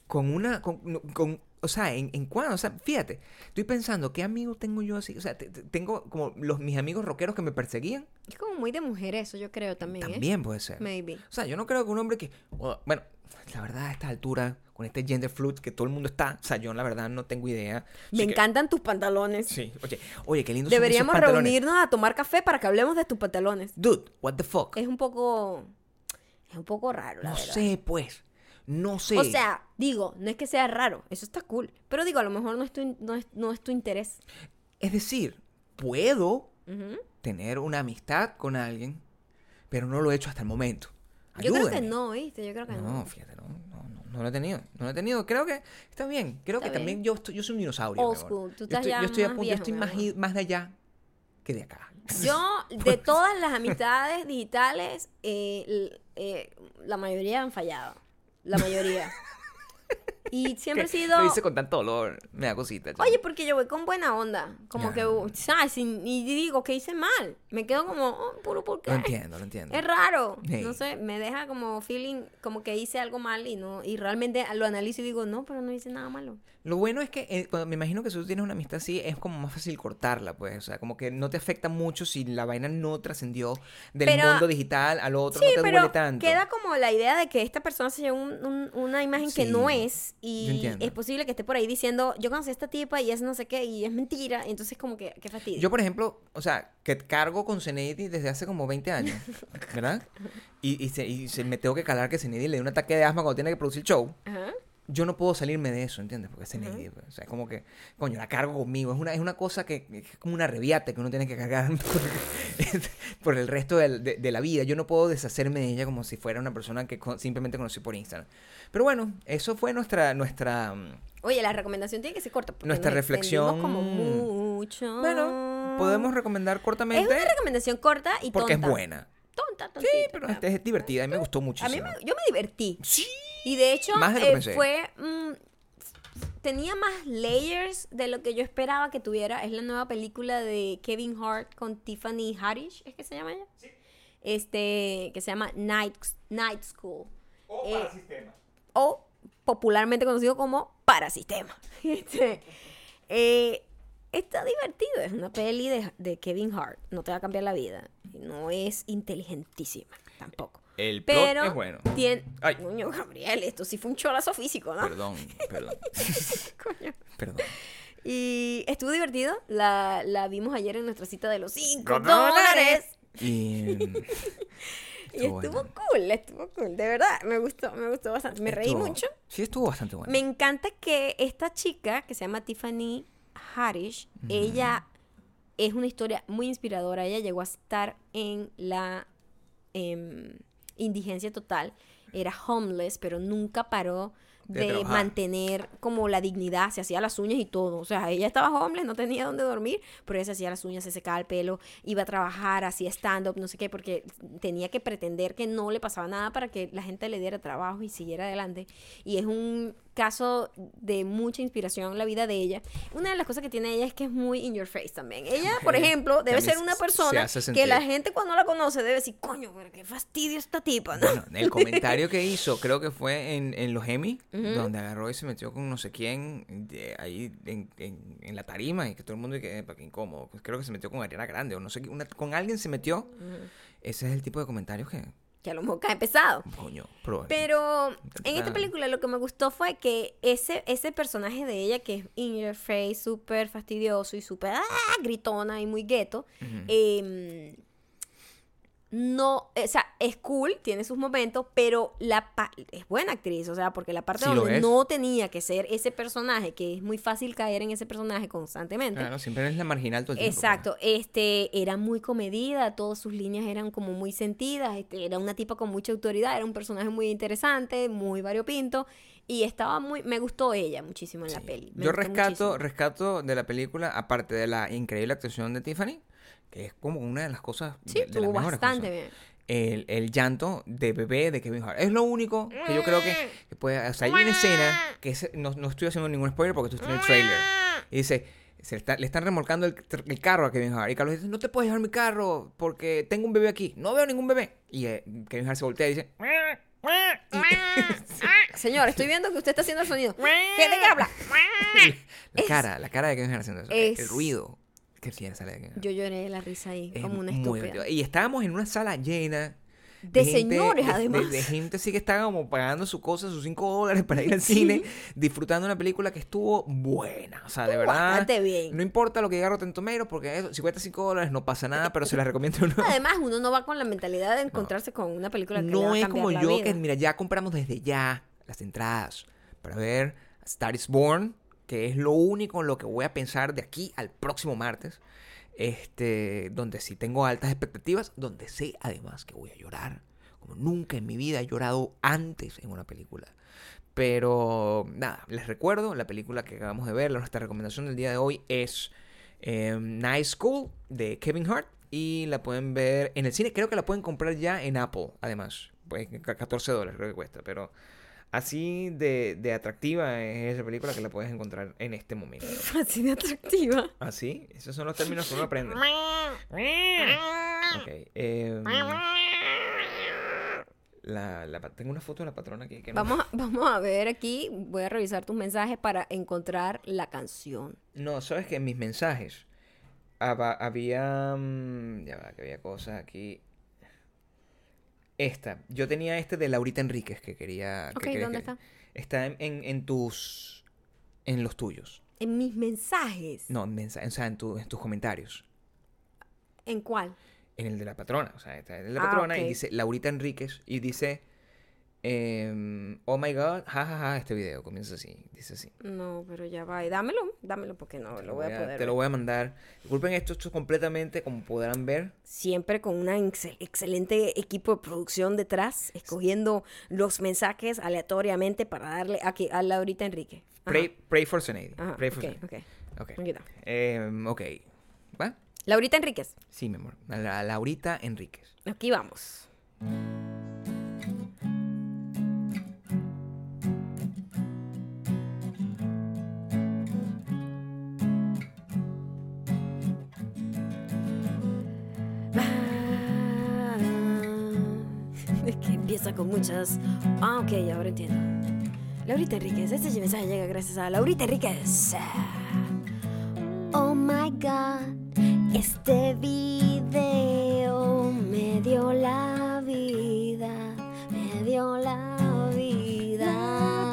[SPEAKER 2] Con una. Con, o sea, en, en cuándo, o sea, fíjate, estoy pensando, ¿qué amigos tengo yo así? O sea, te- te- tengo como los mis amigos rockeros que me perseguían.
[SPEAKER 1] Es como muy de mujer eso, yo creo también. ¿eh?
[SPEAKER 2] También puede ser.
[SPEAKER 1] Maybe.
[SPEAKER 2] O sea, yo no creo que un hombre que. Bueno, la verdad, a esta altura, con este gender fluid que todo el mundo está, o sea, yo la verdad no tengo idea.
[SPEAKER 1] Me
[SPEAKER 2] que-
[SPEAKER 1] encantan tus pantalones.
[SPEAKER 2] Sí, oye, oye, qué lindo son esos
[SPEAKER 1] Deberíamos
[SPEAKER 2] pantalones.
[SPEAKER 1] reunirnos a tomar café para que hablemos de tus pantalones.
[SPEAKER 2] Dude, what the fuck.
[SPEAKER 1] Es un poco. Es un poco raro, la
[SPEAKER 2] no
[SPEAKER 1] verdad.
[SPEAKER 2] sé, pues. No sé.
[SPEAKER 1] O sea, digo, no es que sea raro, eso está cool. Pero digo, a lo mejor no es tu, no es, no es tu interés.
[SPEAKER 2] Es decir, puedo tener una amistad con alguien, pero no lo he hecho hasta el momento.
[SPEAKER 1] Yo creo que no, ¿viste? Yo creo que no.
[SPEAKER 2] No, fíjate, no, no, lo he tenido. No lo he tenido. Creo que está bien. Creo
[SPEAKER 1] Está
[SPEAKER 2] que también yo, estoy- yo soy un dinosaurio.
[SPEAKER 1] Old school. Tú
[SPEAKER 2] Yo
[SPEAKER 1] estás
[SPEAKER 2] estoy,
[SPEAKER 1] ya
[SPEAKER 2] yo estoy a yo estoy más, i- más de allá que de acá.
[SPEAKER 1] Yo, *laughs* de todas las amistades digitales, eh, eh, la mayoría han fallado. La mayoría. Y *laughs* siempre he sido...
[SPEAKER 2] Lo hice con tanto dolor. Me da cosita.
[SPEAKER 1] Oye, porque yo voy con buena onda. Como que, ¿sabes? Sin- Y digo que hice mal. Me quedo como, oh, puro por qué.
[SPEAKER 2] Lo *laughs* entiendo, lo entiendo.
[SPEAKER 1] Es raro.
[SPEAKER 2] Sí.
[SPEAKER 1] No sé, me deja como feeling como que hice algo mal y no y realmente lo analizo y digo, no, pero no hice nada malo.
[SPEAKER 2] Lo bueno es que eh, cuando- me imagino que si tú tienes una amistad así, es como más fácil cortarla, pues. O sea, como que no te afecta mucho si la vaina no trascendió del
[SPEAKER 1] Pero-
[SPEAKER 2] mundo digital al otro,
[SPEAKER 1] Sí,
[SPEAKER 2] no te
[SPEAKER 1] pero
[SPEAKER 2] duele tanto.
[SPEAKER 1] queda como la idea de que esta persona se lleva un- un- una imagen que
[SPEAKER 2] Sí,
[SPEAKER 1] no es y es posible que esté por ahí diciendo, yo conocí a esta tipa y es no sé qué y es mentira. Entonces como que, qué fastidio.
[SPEAKER 2] Yo, por ejemplo, o sea, que cargo con Zenedi desde hace como 20 años, ¿verdad? *laughs* Y, y, se, y se me tengo que calar que Zenedi le dé un ataque de asma cuando tiene que producir show.
[SPEAKER 1] Ajá.
[SPEAKER 2] Yo no puedo salirme de eso, ¿entiendes? Porque es Zenedi. pues, O sea, es como que, coño, la cargo conmigo. Es una, es una cosa que que es como una reviate que uno tiene que cargar *laughs* por, por el resto del- de, de la vida. Yo no puedo deshacerme de ella como si fuera una persona que con- simplemente conocí por Instagram. Pero bueno, eso fue nuestra, nuestra, mm,
[SPEAKER 1] Oye, la recomendación tiene que ser corta. porque
[SPEAKER 2] Nuestra
[SPEAKER 1] nos
[SPEAKER 2] reflexión-
[SPEAKER 1] como mucho.
[SPEAKER 2] bueno, podemos recomendar
[SPEAKER 1] Es
[SPEAKER 2] cortamente
[SPEAKER 1] una recomendación corta y
[SPEAKER 2] porque es
[SPEAKER 1] tonta.
[SPEAKER 2] buena.
[SPEAKER 1] Tonta,
[SPEAKER 2] Sí,
[SPEAKER 1] tontita,
[SPEAKER 2] pero
[SPEAKER 1] claro.
[SPEAKER 2] es, es divertida y me gustó
[SPEAKER 1] A
[SPEAKER 2] muchísimo.
[SPEAKER 1] mí me, yo me divertí.
[SPEAKER 2] Sí.
[SPEAKER 1] Y de hecho,
[SPEAKER 2] Más de lo que
[SPEAKER 1] eh,
[SPEAKER 2] pensé.
[SPEAKER 1] fue. mm, tenía más layers de lo que yo esperaba que tuviera. Es la nueva película de Kevin Hart con Tiffany Haddish, ¿es que se llama ella? Este, que se llama Night, Night School. Eh, o popularmente conocido como Parasistema. *laughs* Este, eh, está divertido, es una peli de, de Kevin Hart, no te va a cambiar la vida, no es inteligentísima tampoco.
[SPEAKER 2] El plot
[SPEAKER 1] Pero
[SPEAKER 2] es bueno.
[SPEAKER 1] tiene...
[SPEAKER 2] Ay.
[SPEAKER 1] Coño, Gabriel, esto sí fue un cholazo físico, ¿no?
[SPEAKER 2] Perdón, perdón, *laughs*
[SPEAKER 1] Coño.
[SPEAKER 2] perdón.
[SPEAKER 1] Y estuvo divertido, la, la vimos ayer en nuestra cita de los 5
[SPEAKER 2] Con
[SPEAKER 1] dólares.
[SPEAKER 2] Y, *laughs*
[SPEAKER 1] Y
[SPEAKER 2] Estuvo bueno.
[SPEAKER 1] cool, estuvo cool, de verdad, me gustó, me gustó bastante, me reí mucho.
[SPEAKER 2] Sí, estuvo bastante bueno.
[SPEAKER 1] Me encanta que esta chica, que se llama Tiffany Haddish, ella es una historia muy inspiradora. Ella llegó a estar en la em, indigencia total. Era homeless, pero nunca paró
[SPEAKER 2] De
[SPEAKER 1] mantener como la dignidad. Se hacía las uñas y todo. O sea, ella estaba homeless, no tenía dónde dormir, pero ella se hacía las uñas, se secaba el pelo, iba a trabajar, hacía stand-up, no sé qué, porque tenía que pretender que no le pasaba nada para que la gente le diera trabajo y siguiera adelante. Y es un caso de mucha inspiración en la vida de ella. Una de las cosas que tiene ella es que es muy in your face también. Ella, por ejemplo, debe ser una persona que la gente cuando la conoce debe decir, coño, pero qué fastidio esta tipa, ¿no?
[SPEAKER 2] Bueno, el *laughs* comentario que hizo, creo que fue en, en los Emmy, donde agarró y se metió con no sé quién de ahí en, en- en la tarima y que todo el mundo que qué incómodo. Pues Creo que se metió con Ariana Grande o no sé, una- con alguien se metió. Ese es el tipo de comentarios que,
[SPEAKER 1] Que a lo mejor cae pesado.
[SPEAKER 2] coño.
[SPEAKER 1] Pero en esta película lo que me gustó fue que ese, ese personaje de ella, que es in your face, súper fastidioso y súper ah, gritona y muy gueto, em, no, o sea, es cool, tiene sus momentos, pero la pa- es buena actriz, o sea, porque la parte
[SPEAKER 2] Sí
[SPEAKER 1] donde no tenía que ser ese personaje, que es muy fácil caer en ese personaje constantemente.
[SPEAKER 2] Claro, siempre es la marginal todo el tiempo. pues.
[SPEAKER 1] Exacto, este era muy comedida, todas sus líneas eran como muy sentidas, este, era una tipa con mucha autoridad, era un personaje muy interesante, muy variopinto y estaba muy me gustó ella muchísimo en la peli. me
[SPEAKER 2] Yo rescato,
[SPEAKER 1] muchísimo.
[SPEAKER 2] rescato de la película, aparte de la increíble actuación de Tiffany, que es como una de las cosas
[SPEAKER 1] Sí,
[SPEAKER 2] de, de las mejores
[SPEAKER 1] bastante
[SPEAKER 2] cosas.
[SPEAKER 1] bien.
[SPEAKER 2] El, el llanto de bebé de Kevin Hart. Es lo único que yo creo que, que puede... O sea, hay una escena que es- no, no estoy haciendo ningún spoiler porque tú estás en el trailer. Y dice, se le, está- le están remolcando el, el carro a Kevin Hart. Y Carlos dice, no te puedes llevar mi carro porque tengo un bebé aquí. No veo ningún bebé. Y eh, Kevin Hart se voltea y dice... *laughs* *laughs*
[SPEAKER 1] Señor, estoy viendo que usted está haciendo el sonido. ¿Qué de qué habla? *laughs*
[SPEAKER 2] La
[SPEAKER 1] Es-
[SPEAKER 2] cara, la cara de Kevin Hart haciendo eso.
[SPEAKER 1] es-
[SPEAKER 2] El ruido que de Kevin Hart.
[SPEAKER 1] Yo lloré de la risa ahí,
[SPEAKER 2] Es
[SPEAKER 1] como una estúpida.
[SPEAKER 2] Y estábamos en una sala llena.
[SPEAKER 1] De
[SPEAKER 2] gente-
[SPEAKER 1] señores,
[SPEAKER 2] de-
[SPEAKER 1] además.
[SPEAKER 2] De, de gente así que estaba como pagando su cosa, sus 5 dólares para ir al *laughs* cine, disfrutando una película que estuvo buena. O sea, de verdad.
[SPEAKER 1] bien.
[SPEAKER 2] No importa lo que diga Rotten Tomatoes, porque eso, 55 dólares no pasa nada, pero se la recomiendo uno. *laughs*
[SPEAKER 1] Además, uno no va con la mentalidad de encontrarse con una película que le va
[SPEAKER 2] No
[SPEAKER 1] a
[SPEAKER 2] es como
[SPEAKER 1] la
[SPEAKER 2] yo,
[SPEAKER 1] vida.
[SPEAKER 2] que mira, ya compramos desde ya las entradas para ver Star is Born, que es lo único en lo que voy a pensar de aquí al próximo martes. Este, donde sí tengo altas expectativas, donde sé además que voy a llorar, como nunca en mi vida he llorado antes en una película. Pero nada, les recuerdo, la película que acabamos de ver, nuestra recomendación del día de hoy es eh, Night School de Kevin Hart y la pueden ver en el cine. Creo que la pueden comprar ya en Apple, además. Pues 14 dólares creo que cuesta, pero Así de, de atractiva es esa película que la puedes encontrar en este momento. *laughs*
[SPEAKER 1] Así de atractiva.
[SPEAKER 2] Así, esos son los términos que uno aprende. Ok. em, la, la tengo una foto de la patrona aquí. Que no-
[SPEAKER 1] Vamos a, vamos a ver aquí. Voy a revisar tus mensajes para encontrar la canción.
[SPEAKER 2] No, sabes que en mis mensajes había. mm, Ya va, que había cosas aquí. Esta. Yo tenía este de Laurita Enríquez que quería. que
[SPEAKER 1] Ok,
[SPEAKER 2] quería
[SPEAKER 1] ¿dónde
[SPEAKER 2] que-
[SPEAKER 1] está?
[SPEAKER 2] Está en, en, en tus. En los tuyos.
[SPEAKER 1] En mis mensajes.
[SPEAKER 2] No, en mensa- o sea, en, tu- en tus comentarios.
[SPEAKER 1] ¿En cuál?
[SPEAKER 2] En el de la patrona. O sea, está en el de la
[SPEAKER 1] Ah,
[SPEAKER 2] patrona y dice Laurita Enríquez y dice. Em, oh my god, jajaja, este video comienza así. Dice así.
[SPEAKER 1] No, pero ya va. y Dámelo, dámelo porque no
[SPEAKER 2] Te
[SPEAKER 1] lo voy a poder.
[SPEAKER 2] te
[SPEAKER 1] ver.
[SPEAKER 2] lo voy a mandar. Disculpen esto, esto es completamente, como podrán ver,
[SPEAKER 1] Siempre con un excelente equipo de producción detrás, escogiendo los mensajes aleatoriamente para darle aquí a Laurita Enrique.
[SPEAKER 2] Pray, pray for Senady.
[SPEAKER 1] ajá,
[SPEAKER 2] Pray for
[SPEAKER 1] ok,
[SPEAKER 2] Senady.
[SPEAKER 1] ok.
[SPEAKER 2] Ok.
[SPEAKER 1] Aquí está.
[SPEAKER 2] Em, ok. ¿Va?
[SPEAKER 1] Laurita Enríquez,
[SPEAKER 2] Sí, mi amor. A la Laurita Enríquez.
[SPEAKER 1] aquí vamos. Ah, ok, ahora entiendo. Laurita Enríquez, este mensaje llega gracias a Laurita Enríquez. Oh my god, este video me dio la vida, me dio la vida.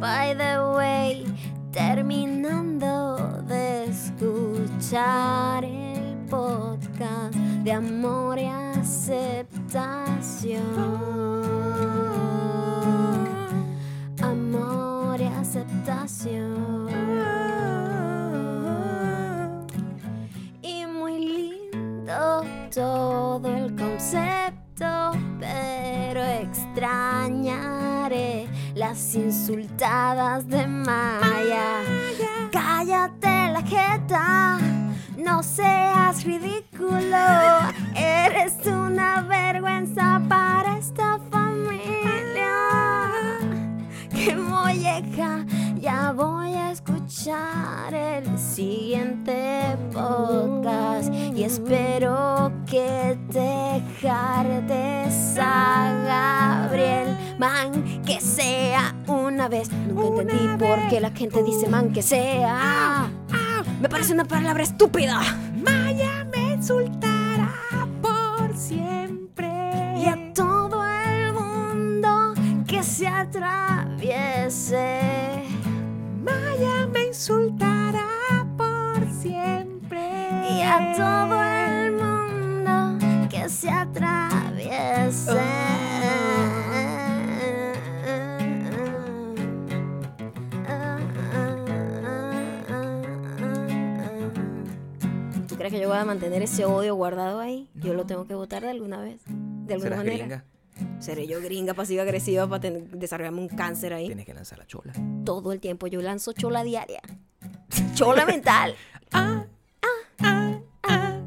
[SPEAKER 1] By the way, terminando de escuchar el podcast de amor y aceptación. Insultadas de Maya. Cállate la jeta, no seas ridículo, eres una vergüenza para esta familia. ¡Qué molleja! Voy a escuchar el siguiente podcast y espero que te jartes a Gabriel. Man, que sea una vez. Nunca entendí por qué la gente dice man, que sea. Me parece una palabra estúpida.
[SPEAKER 3] Maya me insultará por siempre.
[SPEAKER 1] Y a todo el mundo que se atraviese.
[SPEAKER 3] Insultará por siempre.
[SPEAKER 1] y a todo el mundo que se atraviese. ¿Tú crees que yo voy a mantener ese odio guardado ahí? Yo lo tengo que votar de alguna vez, de alguna
[SPEAKER 2] ¿Serás
[SPEAKER 1] manera.
[SPEAKER 2] gringa?
[SPEAKER 1] Seré yo gringa pasiva agresiva para desarrollarme un cáncer ahí.
[SPEAKER 2] Tienes que lanzar la chola.
[SPEAKER 1] Todo el tiempo yo lanzo chola diaria. Chola mental. *laughs*
[SPEAKER 3] Ah, ah, ah.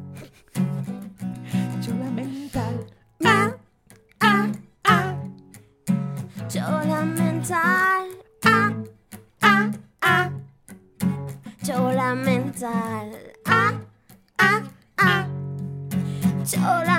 [SPEAKER 3] Chola mental. Ah, ah, ah.
[SPEAKER 1] Chola mental. Ah, ah, ah. Chola mental. Ah, ah, ah. Chola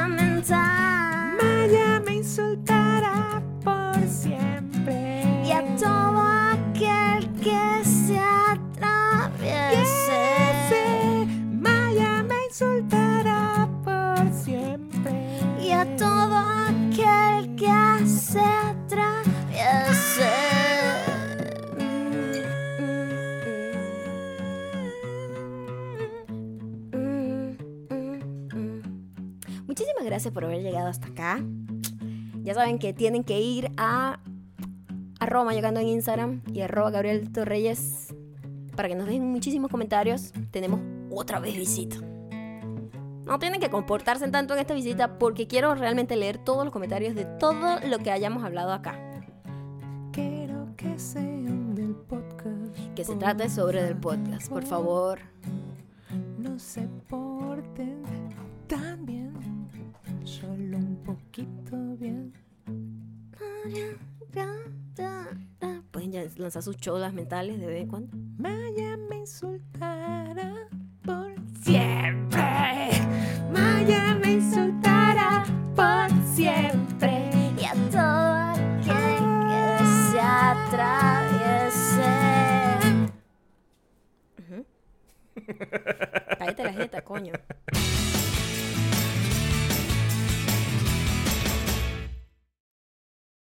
[SPEAKER 1] gracias por haber llegado hasta acá. *tsk* Ya saben que tienen que ir a arroba llegando en Instagram y arroba Gabriel Torreyes para que nos dejen muchísimos comentarios. Tenemos otra vez visita. No tienen que comportarse tanto en esta visita porque quiero realmente leer todos los comentarios de todo lo que hayamos hablado acá.
[SPEAKER 3] Quiero que sean del podcast.
[SPEAKER 1] Que se trate sobre del podcast, por favor.
[SPEAKER 3] No se porten tan bien, poquito bien.
[SPEAKER 1] ya- lanzar sus cholas mentales de vez en cuando.
[SPEAKER 2] Maya me insultará por siempre. Maya me insultará por siempre.
[SPEAKER 1] Y a todo aquel que se atraviese. Cállate la jeta, coño.